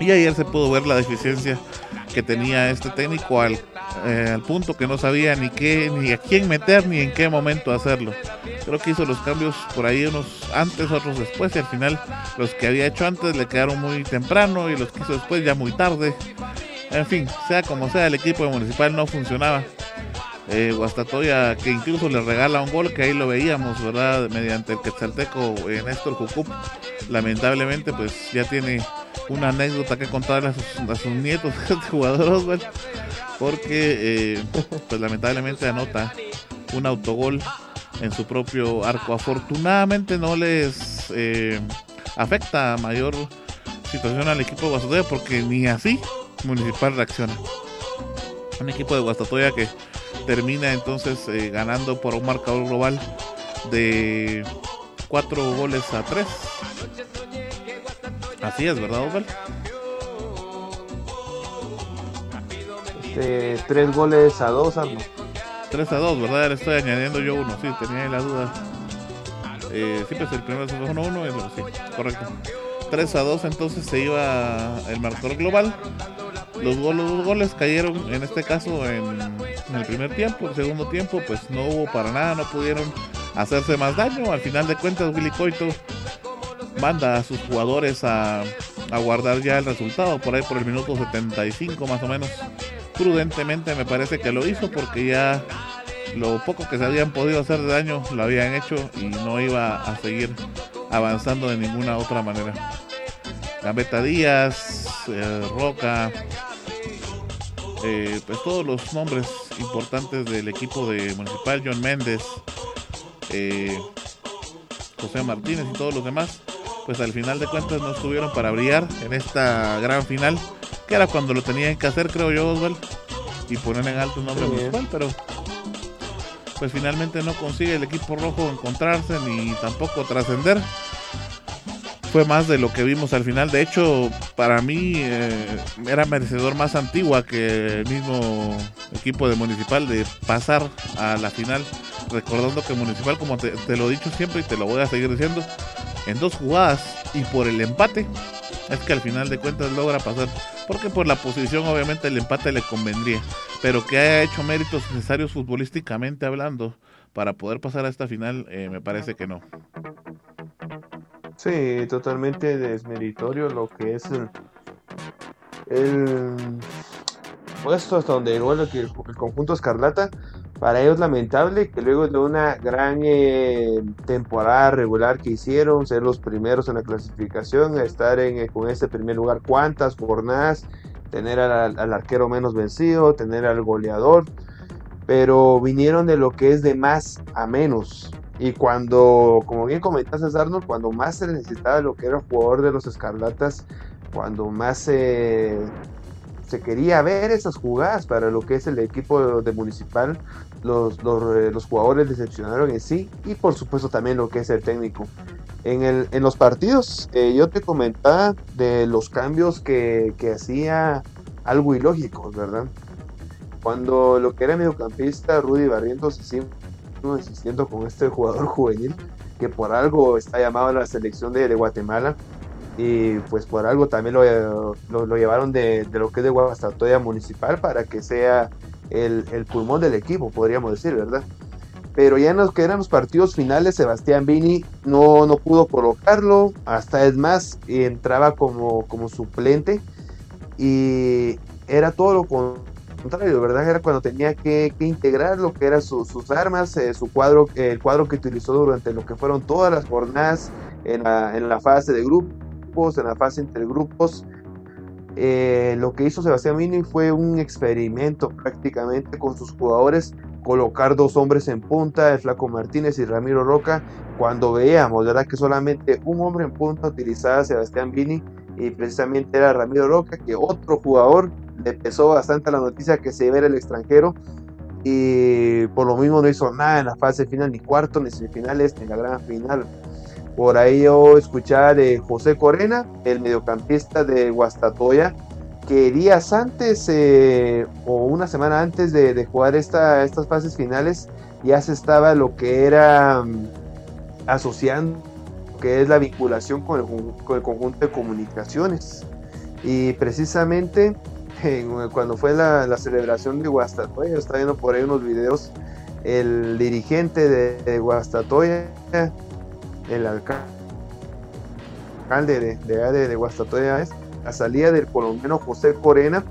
Y ayer se pudo ver la deficiencia que tenía este técnico al, eh, al punto que no sabía ni qué, ni a quién meter, ni en qué momento hacerlo. Creo que hizo los cambios por ahí unos antes, otros después, y al final los que había hecho antes le quedaron muy temprano y los que hizo después ya muy tarde. En fin, sea como sea, el equipo Municipal no funcionaba. Eh, Guastatoya que incluso le regala un gol que ahí lo veíamos, ¿verdad? Mediante el quetzalteco eh, Néstor Jucup. Lamentablemente, pues ya tiene una anécdota que contarle a sus, nietos este jugador porque eh, pues lamentablemente anota un autogol en su propio arco. Afortunadamente no les eh, afecta mayor situación al equipo de Guastatoya porque ni así Municipal reacciona. Un equipo de Guastatoya que termina entonces eh, ganando por un marcador global de 4 goles a 3 Así es, ¿verdad, Osval? Eh, tres goles a dos, Arno. 3 a 2, ¿verdad? Le estoy añadiendo yo uno, sí, tenía ahí la duda. Eh, sí, pues el primero es 1 1, es lo- sí, correcto. 3 a 2, entonces se iba el marcador global. Los, gol- los dos goles cayeron en este caso en, en el primer tiempo. El segundo tiempo, pues no hubo para nada, no pudieron hacerse más daño. Al final de cuentas, Willy Coito manda a sus jugadores a, guardar ya el resultado por ahí por el minuto 75 más o menos. Prudentemente me parece que lo hizo porque ya lo poco que se habían podido hacer de daño lo habían hecho y no iba a seguir avanzando de ninguna otra manera. Gambetta Díaz, eh, Roca, eh, pues todos los nombres importantes del equipo de Municipal, John Méndez, eh, José Martínez y todos los demás, pues al final de cuentas no estuvieron para brillar en esta gran final, que era cuando lo tenían que hacer, creo yo, Osval, y poner en alto el nombre Sí. municipal, pero pues finalmente no consigue el equipo rojo encontrarse ni tampoco trascender. Fue más de lo que vimos al final. De hecho, para mí eh, era merecedor más antigua que el mismo equipo de Municipal de pasar a la final. Recordando que Municipal, como te, te lo he dicho siempre y te lo voy a seguir diciendo, en dos jugadas y por el empate, es que al final de cuentas logra pasar. Porque por la posición obviamente el empate le convendría. Pero que haya hecho méritos necesarios futbolísticamente hablando para poder pasar a esta final, eh, me parece que no. Sí, totalmente desmeritorio lo que es el, puesto hasta donde llegó el conjunto Escarlata. Para ellos lamentable que luego de una gran eh, temporada regular que hicieron, ser los primeros en la clasificación, estar eh, con ese primer lugar, cuántas jornadas, tener al, arquero menos vencido, tener al goleador, pero vinieron de lo que es de más a menos. Y cuando, como bien comentaste, Arnold, cuando más se necesitaba lo que era jugador de los Escarlatas, cuando más se, quería ver esas jugadas para lo que es el equipo de Municipal, los, eh, los, jugadores decepcionaron en sí y por supuesto también lo que es el técnico. En, el, en los partidos, eh, yo te comentaba de los cambios que, que hacía algo ilógicos, ¿verdad? Cuando lo que era mediocampista, Rudy Barrientos, sí, insistiendo con este jugador juvenil que por algo está llamado a la selección de, Guatemala y pues por algo también lo, lo, lo llevaron de, de, lo que es de Guastatoya Municipal para que sea el, pulmón del equipo, podríamos decir, ¿verdad? Pero ya en los que eran los partidos finales, Sebastián Vini no, no pudo colocarlo, hasta es más, entraba como, como suplente y era todo lo contrario, ¿verdad? Era cuando tenía que, que integrar lo que eran su, sus armas, eh, su cuadro, el cuadro que utilizó durante lo que fueron todas las jornadas en la, en la fase de grupos, en la fase entre grupos. Eh, lo que hizo Sebastián Vini fue un experimento prácticamente con sus jugadores, colocar dos hombres en punta, el Flaco Martínez y Ramiro Roca, cuando veíamos, ¿verdad? Que solamente un hombre en punta utilizaba Sebastián Vini y precisamente era Ramiro Roca, que otro jugador le pesó bastante la noticia que se iba el extranjero y por lo mismo no hizo nada en la fase final, ni cuarto, ni semifinales, ni la gran final. Por ahí yo escuchaba de José Corena, el mediocampista de Guastatoya, que días antes eh, o una semana antes de, de jugar esta, estas fases finales ya se estaba lo que era um, asociando que es la vinculación con el, con el conjunto de comunicaciones. Y precisamente en, cuando fue la, la, celebración de Guastatoya, yo estaba viendo por ahí unos videos, el dirigente de, de Guastatoya, el alcalde de, de, de, Guastatoya, es la salida del colombiano José Corena,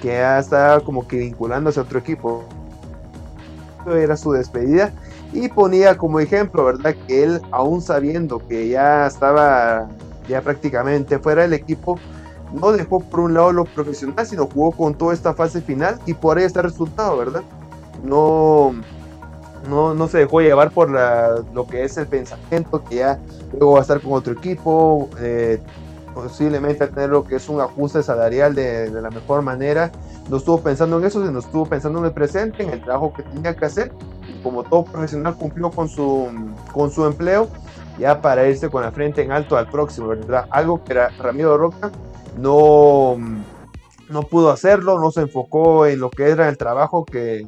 que ya estaba como que vinculándose a otro equipo. Era su despedida y ponía como ejemplo, ¿verdad? Que él, aún sabiendo que ya estaba ya prácticamente fuera del equipo, no dejó por un lado lo profesional, sino jugó con toda esta fase final y por ahí está el resultado, ¿verdad? No, no, no se dejó llevar por la, lo que es el pensamiento, que ya luego va a estar con otro equipo, eh, posiblemente tener lo que es un ajuste salarial de, de, la mejor manera. No estuvo pensando en eso, sino estuvo pensando en el presente, en el trabajo que tenía que hacer. Y como todo profesional cumplió con su, con su empleo, ya para irse con la frente en alto al próximo, ¿verdad? Algo que Ramiro Roca no, no pudo hacerlo, no se enfocó en lo que era el trabajo que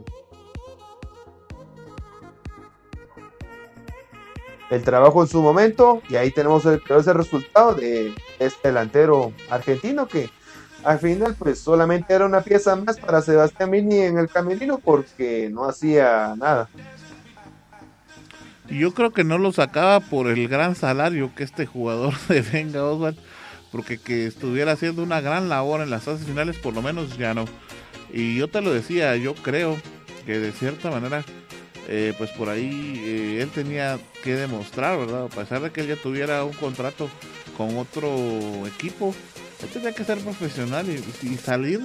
el trabajo en su momento y ahí tenemos el, ese resultado de este delantero argentino que al final pues solamente era una pieza más para Sebastián Mini en el camerino porque no hacía nada. Yo creo que no lo sacaba por el gran salario que este jugador de Venga Oswald, porque que estuviera haciendo una gran labor en las fases finales, por lo menos ya no. Y yo te lo decía, yo creo que de cierta manera, eh, pues por ahí eh, él tenía que demostrar, ¿verdad? A pesar de que él ya tuviera un contrato con otro equipo, él tenía que ser profesional y, salir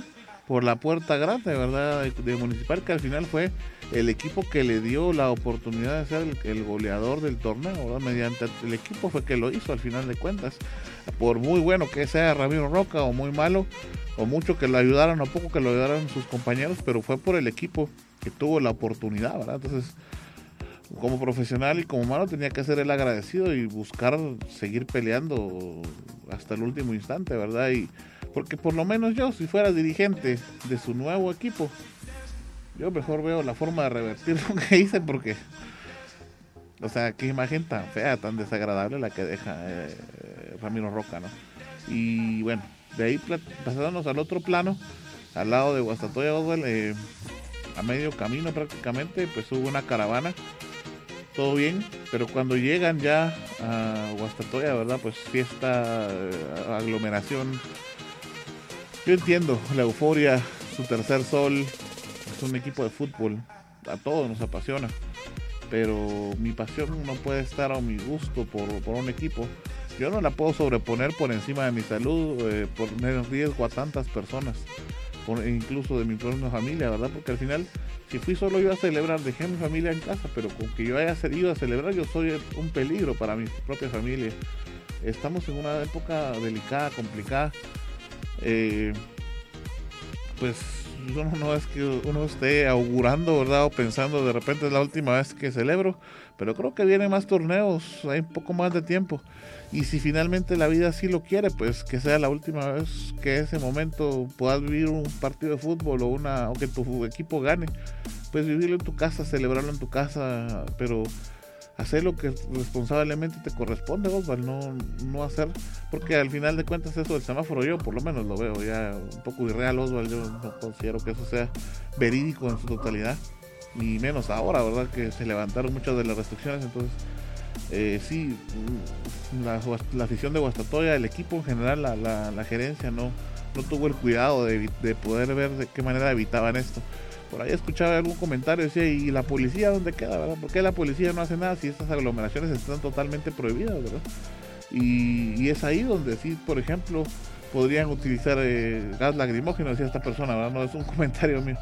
por la puerta grande, ¿verdad? De, Municipal, que al final fue el equipo que le dio la oportunidad de ser el, goleador del torneo, ¿verdad? Mediante el equipo fue que lo hizo al final de cuentas. Por muy bueno que sea Ramiro Roca o muy malo, o mucho que lo ayudaron o poco que lo ayudaron sus compañeros, pero fue por el equipo que tuvo la oportunidad, ¿verdad? Entonces, como profesional y como humano tenía que ser el agradecido y buscar seguir peleando hasta el último instante, ¿verdad? Y porque por lo menos yo, si fuera dirigente de su nuevo equipo, yo mejor veo la forma de revertir lo que hice porque, o sea, qué imagen tan fea, tan desagradable la que deja eh, Ramiro Roca, ¿no? Y bueno, de ahí pasándonos al otro plano, al lado de Guastatoya Oswald, eh, a medio camino prácticamente, pues hubo una caravana todo bien, pero cuando llegan ya a Guastatoya, ¿verdad? Pues fiesta, eh, aglomeración. Yo entiendo la euforia, su tercer sol, es un equipo de fútbol, a todos nos apasiona, pero mi pasión no puede estar a mi gusto por, un equipo. Yo no la puedo sobreponer por encima de mi salud, eh, por poner riesgo a tantas personas, incluso de mi propia familia, ¿verdad? Porque al final si fui solo yo a celebrar, dejé a mi familia en casa, pero con que yo haya ido a celebrar, yo soy un peligro para mi propia familia. Estamos en una época delicada, complicada. Eh, pues uno no es que uno esté augurando, ¿verdad? O pensando de repente es la última vez que celebro, pero creo que vienen más torneos, hay un poco más de tiempo. Y si finalmente la vida sí lo quiere, pues que sea la última vez que ese momento puedas vivir un partido de fútbol o, una, o que tu equipo gane. Pues vivirlo en tu casa, celebrarlo en tu casa, pero hacer lo que responsablemente te corresponde, Osval, no, no hacer, porque al final de cuentas eso del semáforo yo por lo menos lo veo ya un poco irreal, Osval, yo no considero que eso sea verídico en su totalidad, ni menos ahora, ¿verdad? Que se levantaron muchas de las restricciones, entonces eh, sí, la, afición de Guastatoya, el equipo en general, la, la, gerencia no, no tuvo el cuidado de, poder ver de qué manera evitaban esto. Por ahí escuchaba algún comentario, decía, ¿y la policía dónde queda? ¿verdad? ¿Por qué la policía no hace nada si estas aglomeraciones están totalmente prohibidas? ¿verdad? Y, es ahí donde sí, por ejemplo, podrían utilizar eh, gas lacrimógeno, decía esta persona, ¿verdad? No es un comentario mío.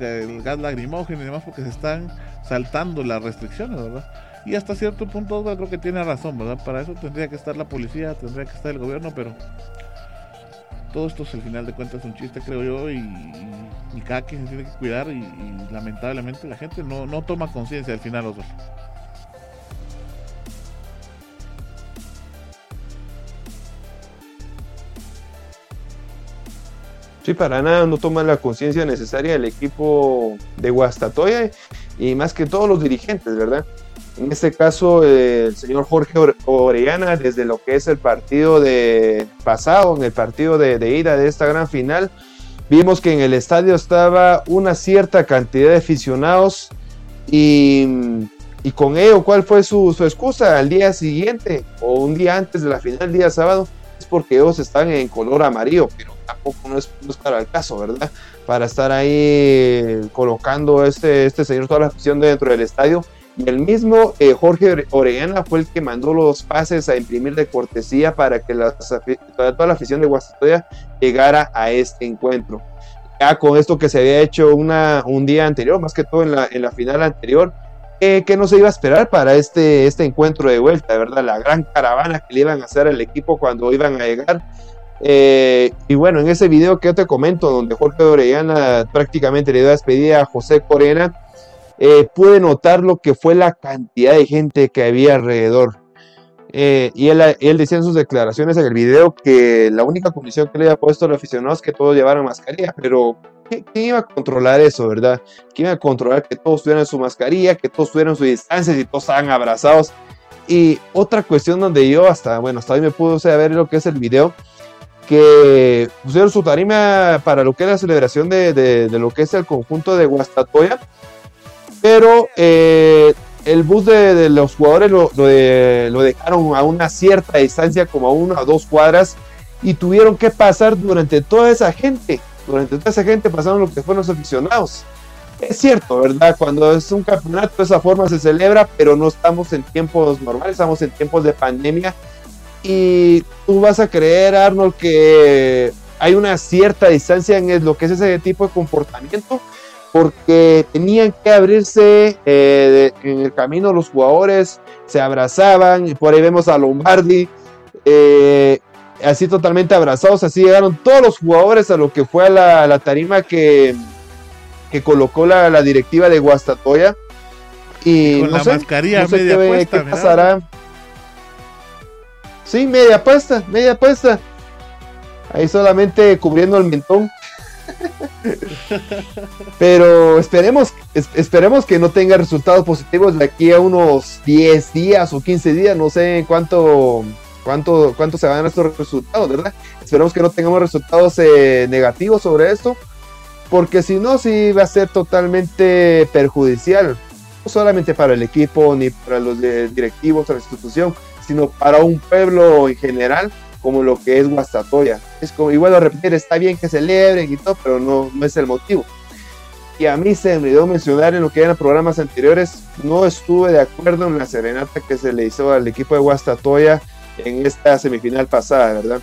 El gas lacrimógeno y demás porque se están saltando las restricciones, ¿verdad? Y hasta cierto punto creo que tiene razón, ¿verdad? Para eso tendría que estar la policía, tendría que estar el gobierno, pero todo esto es el final de cuentas un chiste, creo yo, y, y, cada quien se tiene que cuidar y, lamentablemente la gente no, no toma conciencia al final, Osvaldo. Sí, para nada no toma la conciencia necesaria el equipo de Guastatoya y más que todos los dirigentes, ¿verdad? En este caso, el señor Jorge Orellana, desde lo que es el partido de pasado, en el partido de, ida de esta gran final, vimos que en el estadio estaba una cierta cantidad de aficionados y, con ello, ¿cuál fue su, excusa? Al día siguiente o un día antes de la final, día sábado, es porque ellos están en color amarillo, pero tampoco no es, para el caso, ¿verdad? Para estar ahí colocando este, este señor toda la afición dentro del estadio y el mismo eh, Jorge Orellana fue el que mandó los pases a imprimir de cortesía para que toda la afición de Guastatoya llegara a este encuentro. Ya con esto que se había hecho una, un día anterior, más que todo en la, en la final anterior, eh, que no se iba a esperar para este, este encuentro de vuelta, ¿verdad? La gran caravana que le iban a hacer al equipo cuando iban a llegar. Eh, y bueno, en ese video que yo te comento, donde Jorge Orellana prácticamente le dio despedida a José Corena, eh, pude notar lo que fue la cantidad de gente que había alrededor. Eh, y él, él decía en sus declaraciones en el video que la única condición que le había puesto al aficionado es que todos llevaran mascarilla, pero ¿quién iba a controlar eso, verdad? ¿Quién iba a controlar que todos tuvieran su mascarilla, que todos tuvieran su distancia y todos estaban abrazados? Y otra cuestión donde yo hasta, bueno, hasta hoy me pude ver lo que es el video, que pusieron su tarima para lo que es la celebración de, de, de lo que es el conjunto de Guastatoya, pero eh, el bus de, de los jugadores lo, lo, de, lo, dejaron a una cierta distancia, como a una o dos cuadras, y tuvieron que pasar durante toda esa gente. Durante toda esa gente pasaron lo que fueron los aficionados. Es cierto, ¿verdad? Cuando es un campeonato de esa forma se celebra, pero no estamos en tiempos normales, estamos en tiempos de pandemia. Y tú vas a creer, Arnold, que hay una cierta distancia en lo que es ese tipo de comportamiento porque tenían que abrirse eh, en el camino los jugadores, se abrazaban, y por ahí vemos a Lombardi, eh, así totalmente abrazados, así llegaron todos los jugadores a lo que fue a la, la tarima que, que colocó la, la, directiva de Guastatoya. Y, y con no la sé, mascarilla no sé media qué, puesta, qué mira. pasará. Sí, media puesta, media puesta. Ahí solamente cubriendo el mentón. Pero esperemos, es- esperemos que no tenga resultados positivos de aquí a unos 10 días o 15 días, no sé cuánto, cuánto, cuánto se van a estos resultados, ¿verdad? Esperemos que no tengamos resultados eh, negativos sobre esto, porque si no, sí va a ser totalmente perjudicial, no solamente para el equipo ni para los directivos de la institución, sino para un pueblo en general como lo que es Guastatoya. Es como, y a repetir, está bien que celebren y todo, pero no, no es el motivo. Y a mí se me olvidó mencionar en lo que eran programas anteriores, no estuve de acuerdo en la serenata que se le hizo al equipo de Guastatoya en esta semifinal pasada, ¿verdad?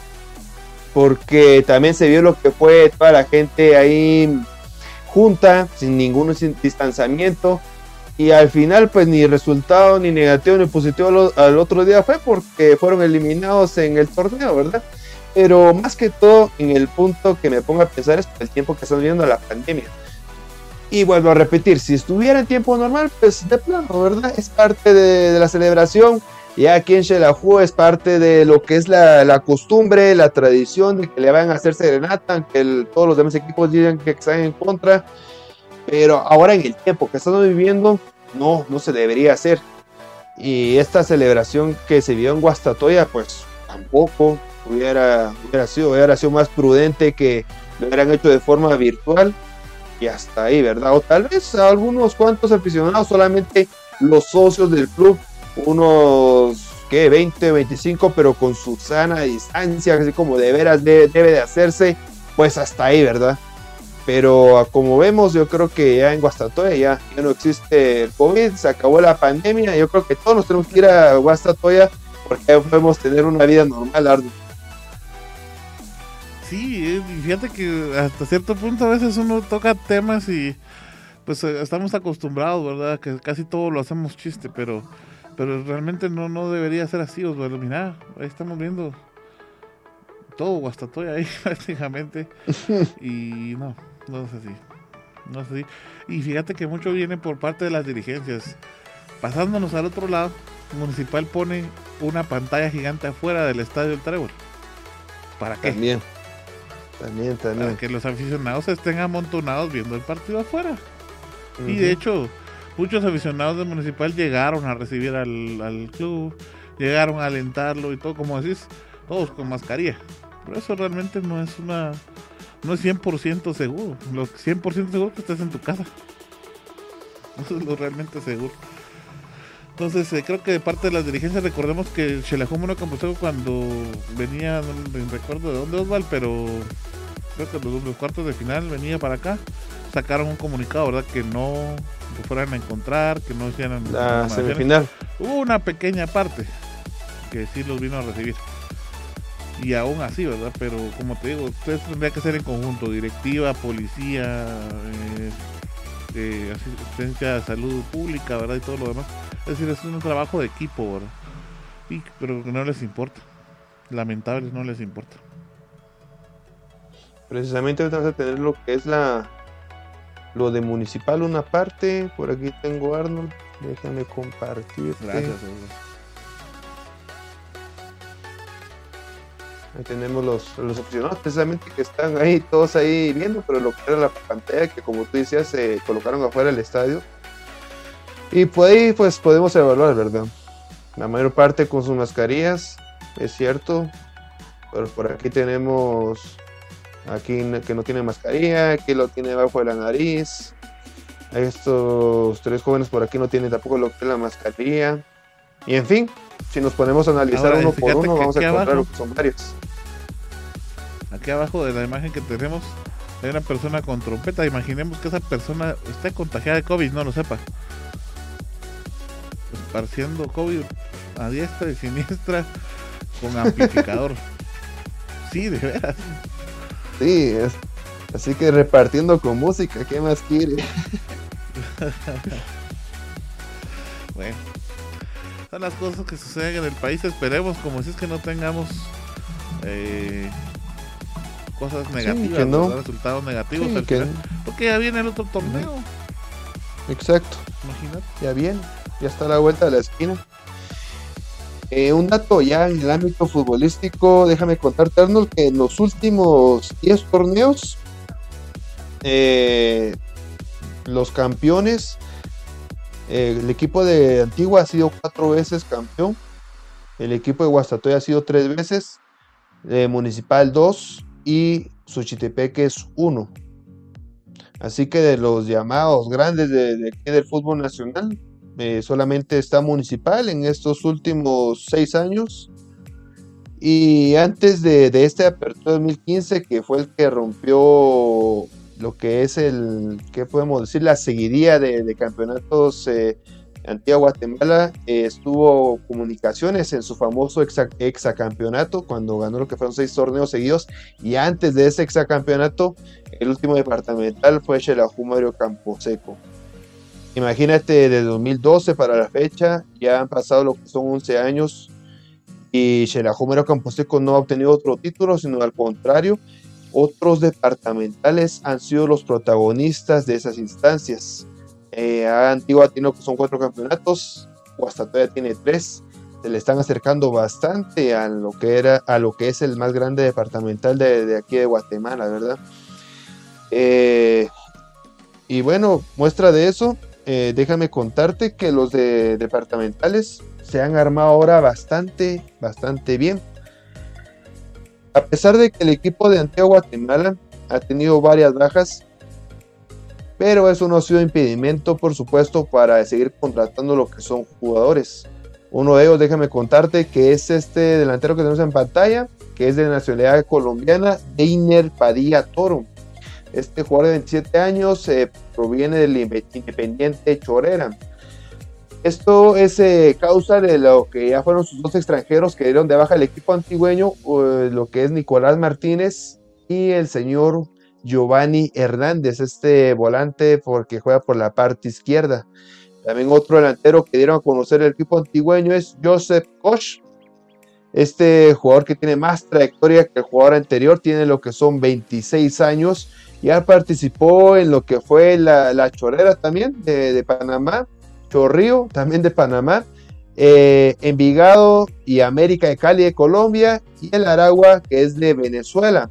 Porque también se vio lo que fue toda la gente ahí junta, sin ningún distanciamiento, y al final pues ni resultado ni negativo ni positivo al, al otro día fue porque fueron eliminados en el torneo, ¿verdad? Pero más que todo en el punto que me pongo a pensar es el tiempo que estamos viviendo la pandemia. Y vuelvo a repetir, si estuviera en tiempo normal, pues de plano, ¿verdad? Es parte de, de la celebración. Ya aquí en Xelajú es parte de lo que es la, la costumbre, la tradición de que le van a hacer serenata, aunque el- todos los demás equipos digan que están en contra. Pero ahora en el tiempo que estamos viviendo, no, no se debería hacer. Y esta celebración que se vio en Guastatoya, pues tampoco hubiera, sido, hubiera sido más prudente que lo hubieran hecho de forma virtual. Y hasta ahí, ¿verdad? O tal vez algunos cuantos aficionados, solamente los socios del club, unos que 20, 25, pero con su sana distancia, así como de veras de- debe de hacerse, pues hasta ahí, ¿verdad? Pero ah, como vemos, yo creo que ya en Guastatoya ya, ya no existe el COVID, se acabó la pandemia. Yo creo que todos nos tenemos que ir a Guastatoya porque podemos tener una vida normal, Ardo. Sí, eh, fíjate que hasta cierto punto a veces uno toca temas y pues eh, estamos acostumbrados, ¿verdad? Que casi todo lo hacemos chiste, pero pero realmente no no debería ser así, Osvaldo. Mira, ahí estamos viendo todo Guastatoya ahí prácticamente y no, no es así. No es así. Y fíjate que mucho viene por parte de las dirigencias. Pasándonos al otro lado, Municipal pone una pantalla gigante afuera del estadio del Trébol. ¿Para qué? También. También, también. para que los aficionados estén amontonados viendo el partido afuera. Y de hecho, muchos aficionados del Municipal llegaron a recibir al, al club, llegaron a alentarlo y todo, como decís, todos con mascarilla. Pero eso realmente no es una. No es 100% seguro. Lo 100% seguro que estés en tu casa. Eso es lo realmente seguro. Entonces, eh, creo que de parte de las dirigencias, recordemos que Xelajú Mono Campusego cuando venía, no recuerdo de dónde Osval, pero creo que los, los cuartos de final venía para acá, sacaron un comunicado, ¿verdad? Que no que fueran a encontrar, que no hicieran La semifinal. Hubo una pequeña parte que sí los vino a recibir. Y aún así, ¿verdad? Pero como te digo, ustedes tendría que ser en conjunto, directiva, policía, eh, eh, asistencia de salud pública, ¿verdad? Y todo lo demás. Es decir, es un trabajo de equipo, ¿verdad? Y, pero no les importa. Lamentable, no les importa. Precisamente vamos a tener lo que es la lo de municipal una parte. Por aquí tengo Arnold. Déjame compartir. Gracias. Osvaldo. Tenemos los, los opcionados, precisamente que están ahí, todos ahí viendo, pero lo que era la pantalla, que como tú decías, se colocaron afuera del estadio. Y por ahí, pues podemos evaluar, ¿verdad? La mayor parte con sus mascarillas, es cierto. Pero por aquí tenemos aquí que no tiene mascarilla, aquí lo tiene debajo de la nariz. Estos tres jóvenes por aquí no tienen tampoco lo que es la mascarilla. Y en fin, si nos ponemos a analizar uno por uno, vamos a encontrar lo que son varios. Aquí abajo de la imagen que tenemos hay una persona con trompeta. Imaginemos que esa persona está contagiada de COVID, no lo sepa. Esparciendo COVID a diestra y siniestra con amplificador. sí, de veras. Sí, es, así que repartiendo con música, ¿qué más quiere? bueno, son las cosas que suceden en el país. Esperemos, como si es que no tengamos eh, cosas negativas, resultados negativos porque ya viene el otro torneo. Exacto. Imagínate. Ya viene, ya está a la vuelta de la esquina. Eh, un dato ya en el ámbito futbolístico, déjame contarte, Arnold, que en los últimos 10 torneos, eh, los campeones, eh, el equipo de Antigua ha sido cuatro veces campeón, el equipo de Guastatoya ha sido tres veces, Municipal dos y Suchitepeque es uno. Así que de los llamados grandes de, de, del fútbol nacional, eh, solamente está municipal en estos últimos seis años. Y antes de, de este apertura 2015, que fue el que rompió lo que es el, ¿qué podemos decir? La seguidilla de, campeonatos eh, Antigua Guatemala, eh, estuvo comunicaciones en su famoso exacampeonato, cuando ganó lo que fueron seis torneos seguidos. Y antes de ese exacampeonato, el último departamental fue Xelajú Mario Camposeco. Imagínate, de 2012 para la fecha, ya han pasado lo que son 11 años y Xelajomero Camposeco no ha obtenido otro título, sino al contrario, otros departamentales han sido los protagonistas de esas instancias. Eh, Antigua tiene son cuatro campeonatos, todavía tiene tres. Se le están acercando bastante a lo que era, a lo que es el más grande departamental de, aquí de Guatemala, ¿verdad? Eh, y bueno, muestra de eso, eh, déjame contarte que los de departamentales se han armado ahora bastante, bastante bien. A pesar de que el equipo de Antigua Guatemala ha tenido varias bajas, pero eso no ha sido impedimento, por supuesto, para seguir contratando lo que son jugadores. Uno de ellos, déjame contarte, que es este delantero que tenemos en pantalla, que es de nacionalidad colombiana, Deiner Padilla Toro. Este jugador de 27 años eh, proviene del Independiente Chorera. Esto es eh, causa de lo que ya fueron sus dos extranjeros que dieron de baja el equipo antigüeño, lo que es Nicolás Martínez y el señor Giovanni Hernández, este volante porque juega por la parte izquierda. También otro delantero que dieron a conocer el equipo antigüeño es Joseph Koch. Este jugador que tiene más trayectoria que el jugador anterior, tiene lo que son 26 años ya participó en lo que fue la, chorrera también de, Panamá, Chorrío también de Panamá, eh, Envigado y América de Cali de Colombia y el Aragua que es de Venezuela.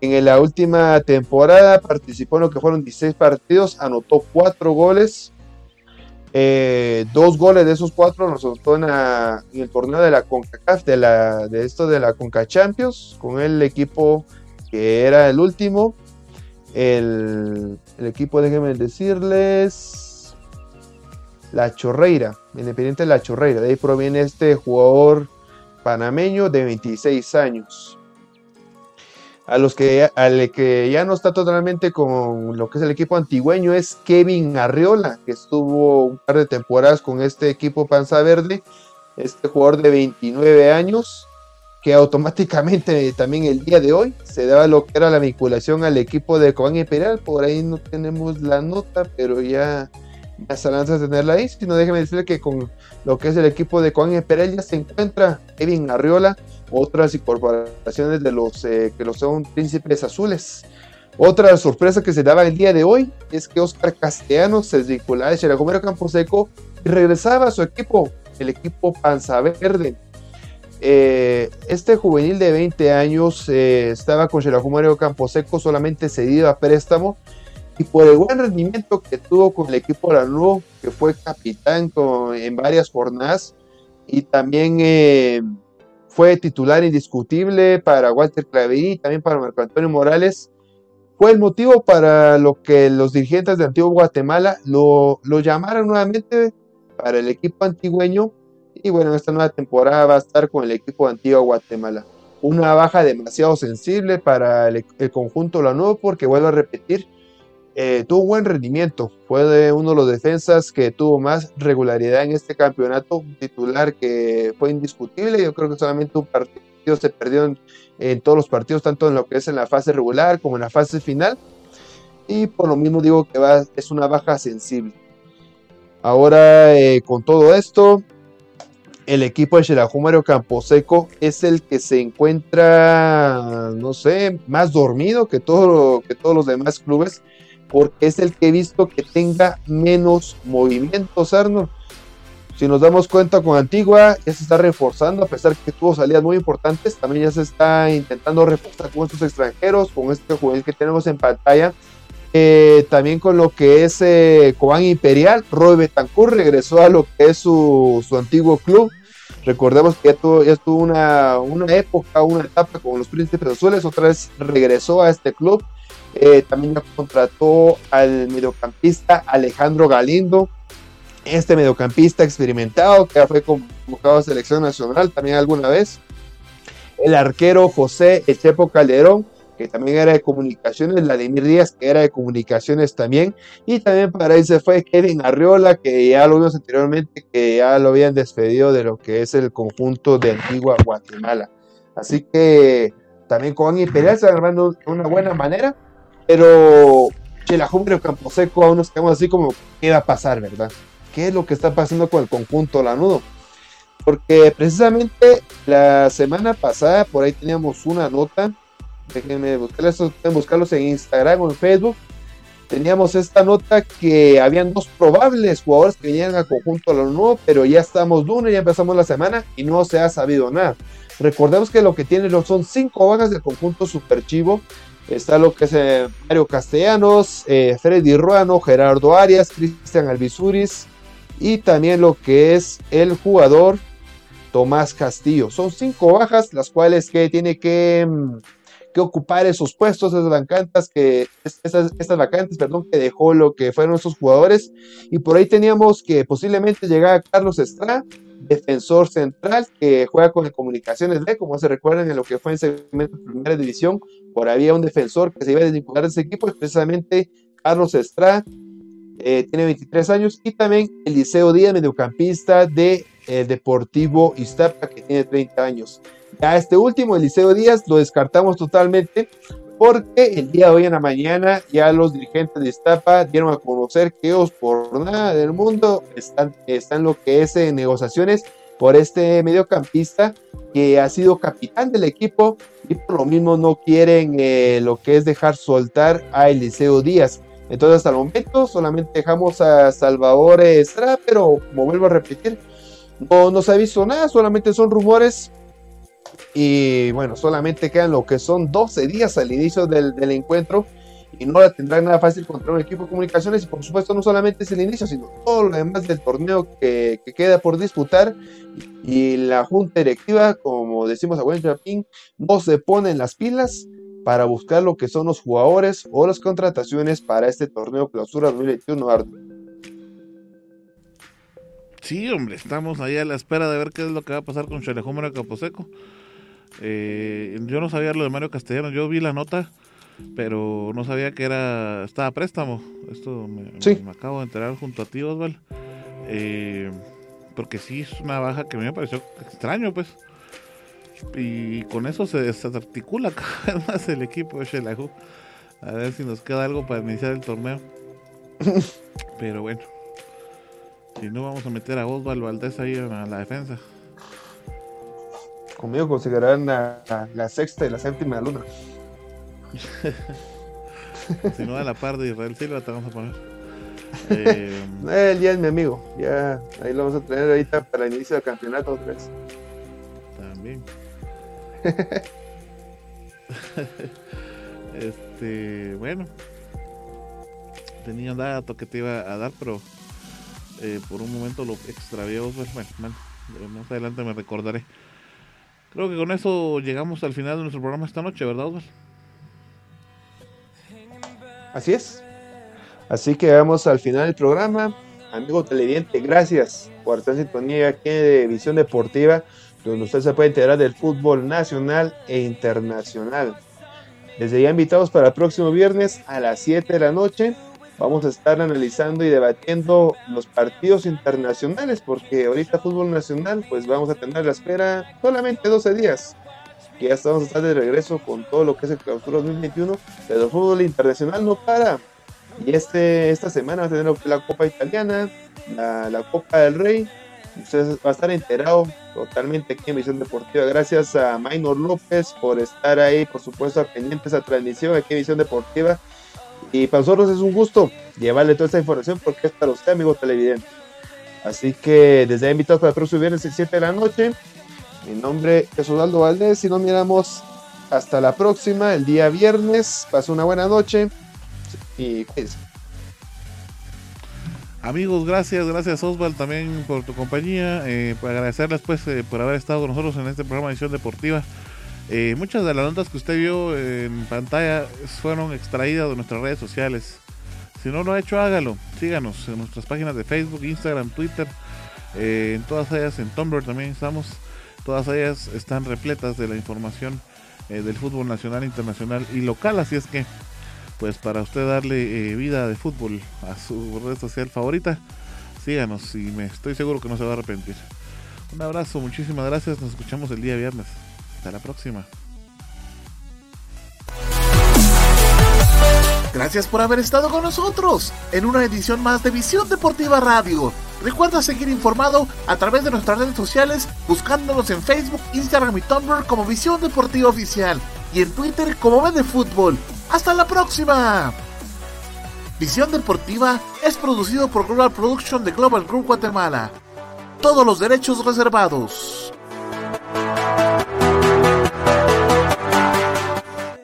En la última temporada participó en lo que fueron 16 partidos, anotó 4 goles. Eh, dos goles de esos cuatro los anotó en, el torneo de la CONCACAF, de, la, de esto de la CONCA Champions, con el equipo que era el último. El, equipo, déjenme decirles, La Chorreira, Independiente de La Chorreira. De ahí proviene este jugador panameño de 26 años. A los que, al que ya no está totalmente con lo que es el equipo antigüeño es Kevin Arriola, que estuvo un par de temporadas con este equipo Panza Verde. Este jugador de 29 años que automáticamente también el día de hoy se daba lo que era la vinculación al equipo de Cobán Imperial. Por ahí no tenemos la nota, pero ya, se lanza tenerla ahí. Si no, déjeme decirle que con lo que es el equipo de Cobán Imperial ya se encuentra Kevin Arriola, otras incorporaciones de los eh, que los son príncipes azules. Otra sorpresa que se daba el día de hoy es que Oscar Castellanos se desvinculaba de Campo Camposeco y regresaba a su equipo, el equipo Panza Verde Eh, este juvenil de 20 años eh, estaba con Xelajú Mario Camposeco solamente cedido a préstamo y por el buen rendimiento que tuvo con el equipo de la NU, que fue capitán en varias jornadas y también eh, fue titular indiscutible para Walter Claverí y también para Marco Antonio Morales, fue el motivo para lo que los dirigentes de Antiguo Guatemala lo, lo llamaron nuevamente para el equipo antigüeño y bueno, en esta nueva temporada va a estar con el equipo de Antigua Guatemala. Una baja demasiado sensible para el, conjunto La Nuevo porque vuelvo a repetir, eh, tuvo un buen rendimiento. Fue uno de los defensas que tuvo más regularidad en este campeonato. Un titular que fue indiscutible. Yo creo que solamente un partido se perdió en, todos los partidos, tanto en lo que es en la fase regular como en la fase final. Y por lo mismo digo que va, es una baja sensible. Ahora, eh, con todo esto, el equipo de Mario Camposeco es el que se encuentra, no sé, más dormido que, todo, que todos los demás clubes, porque es el que he visto que tenga menos movimientos, Arnold. Si nos damos cuenta con Antigua, ya se está reforzando, a pesar que tuvo salidas muy importantes, también ya se está intentando reforzar con estos extranjeros, con este jugador que tenemos en pantalla. Eh, también con lo que es eh, Cobán Imperial, Roy Betancourt regresó a lo que es su, su antiguo club. Recordemos que ya tuvo, ya tuvo una, una, época, una etapa con los Príncipes Azules, otra vez regresó a este club. Eh, también contrató al mediocampista Alejandro Galindo, este mediocampista experimentado que ya fue convocado a selección nacional también alguna vez. El arquero José Echepo Calderón, que también era de comunicaciones, Vladimir Díaz, que era de comunicaciones también, y también para se fue Kevin Arriola, que ya lo vimos anteriormente, que ya lo habían despedido de lo que es el conjunto de Antigua Guatemala. Así que también con Imperial se armando de una buena manera, pero Chelajumbre o Camposeco aún nos quedamos así como, ¿qué va a pasar, verdad? ¿Qué es lo que está pasando con el conjunto Lanudo? Porque precisamente la semana pasada por ahí teníamos una nota déjenme buscarlos, en Instagram o en Facebook. Teníamos esta nota que habían dos probables jugadores que venían a conjunto nuevo, pero ya estamos lunes, ya empezamos la semana y no se ha sabido nada. Recordemos que lo que tienen son cinco vagas del conjunto Super Chivo. Está lo que es eh, Mario Castellanos, eh, Freddy Ruano, Gerardo Arias, Cristian Alvisuris y también lo que es el jugador Tomás Castillo. Son cinco bajas, las cuales que tiene que mm, que ocupar esos puestos, esas vacantes que, estas, estas vacantes, perdón, que dejó lo que fueron esos jugadores. Y por ahí teníamos que posiblemente llegara Carlos Estrada, defensor central, que juega con Comunicaciones de, como se recuerdan en lo que fue en segmento de primera división, por había un defensor que se iba a desvincular de ese equipo, precisamente Carlos Estrada, eh, tiene 23 años, y también Eliseo Díaz, mediocampista de eh, Deportivo Iztapa, que tiene 30 años. A este último, Eliseo Díaz, lo descartamos totalmente porque el día de hoy en la mañana ya los dirigentes de Iztapa dieron a conocer que ellos por nada del mundo están, están lo que es en negociaciones por este mediocampista que ha sido capitán del equipo y por lo mismo no quieren eh, lo que es dejar soltar a Eliseo Díaz. Entonces hasta el momento solamente dejamos a Salvador Estrada, pero como vuelvo a repetir, no nos ha visto nada, solamente son rumores y bueno, solamente quedan lo que son 12 días al inicio del, encuentro y no la tendrán nada fácil contra un equipo de comunicaciones y por supuesto no solamente es el inicio, sino todo lo demás del torneo que, queda por disputar y la junta directiva, como decimos a buen Japín, no se pone en las pilas para buscar lo que son los jugadores o las contrataciones para este torneo clausura 2021. Sí, hombre, estamos ahí a la espera de ver qué es lo que va a pasar con Xelejómero Caposeco. Eh, yo no sabía lo de Mario Castellanos, yo vi la nota, pero no sabía que era estaba préstamo. Esto me, acabo de enterar junto a ti, Osval. Eh, porque sí es una baja que a mí me pareció extraño, pues. Y con eso se desarticula cada vez más el equipo de Shelahu. A ver si nos queda algo para iniciar el torneo. Pero bueno. Si no, vamos a meter a Osvaldo Valdés ahí a la defensa conmigo considerarán la, la, sexta y la séptima luna. si no a la par de Israel Silva te vamos a poner. Eh, Él ya es mi amigo. Ya ahí lo vamos a tener ahorita para el inicio del campeonato otra vez. También. este, bueno. Tenía un dato que te iba a dar, pero eh, por un momento lo extravió. Pues, bueno, más adelante me recordaré. Creo que con eso llegamos al final de nuestro programa esta noche, ¿verdad, Osvaldo? Así es. Así que vamos al final del programa. Amigo televidente, gracias por estar en sintonía aquí de Visión Deportiva, donde usted se puede enterar del fútbol nacional e internacional. Desde ya invitados para el próximo viernes a las 7 de la noche. Vamos a estar analizando y debatiendo los partidos internacionales, porque ahorita fútbol nacional, pues vamos a tener la espera solamente 12 días. Que ya estamos a estar de regreso con todo lo que es el clausura 2021, pero el fútbol internacional no para. Y este, esta semana va a tener la Copa Italiana, la, la Copa del Rey. Usted va a estar enterado totalmente aquí en Visión Deportiva. Gracias a Maynor López por estar ahí, por supuesto, pendiente esa transmisión aquí en Visión Deportiva. Y para nosotros es un gusto llevarle toda esta información porque es para usted, amigo televidente. Así que desde invitados para el próximo viernes a 7 de la noche. Mi nombre es Osvaldo Valdés. Si nos miramos hasta la próxima, el día viernes. Pase una buena noche y. Amigos, gracias, gracias Osval también por tu compañía, eh, por agradecerles pues eh, por haber estado con nosotros en este programa de edición deportiva. Eh, muchas de las notas que usted vio en pantalla fueron extraídas de nuestras redes sociales. Si no lo ha hecho, hágalo. Síganos en nuestras páginas de Facebook, Instagram, Twitter. en todas ellas, en Tumblr también estamos. Todas ellas están repletas de la información del fútbol nacional, internacional y local. Así es que pues para usted darle eh, vida de fútbol a su red social favorita, síganos y me estoy seguro que no se va a arrepentir. Un abrazo, muchísimas gracias, nos escuchamos el día viernes. Hasta la próxima. Gracias por haber estado con nosotros en una edición más de Visión Deportiva Radio. Recuerda seguir informado a través de nuestras redes sociales buscándonos en Facebook, Instagram y Tumblr como Visión Deportiva Oficial y en Twitter como Vende Fútbol. ¡Hasta la próxima! Visión Deportiva es producido por Global Production de Global Group Guatemala. Todos los derechos reservados.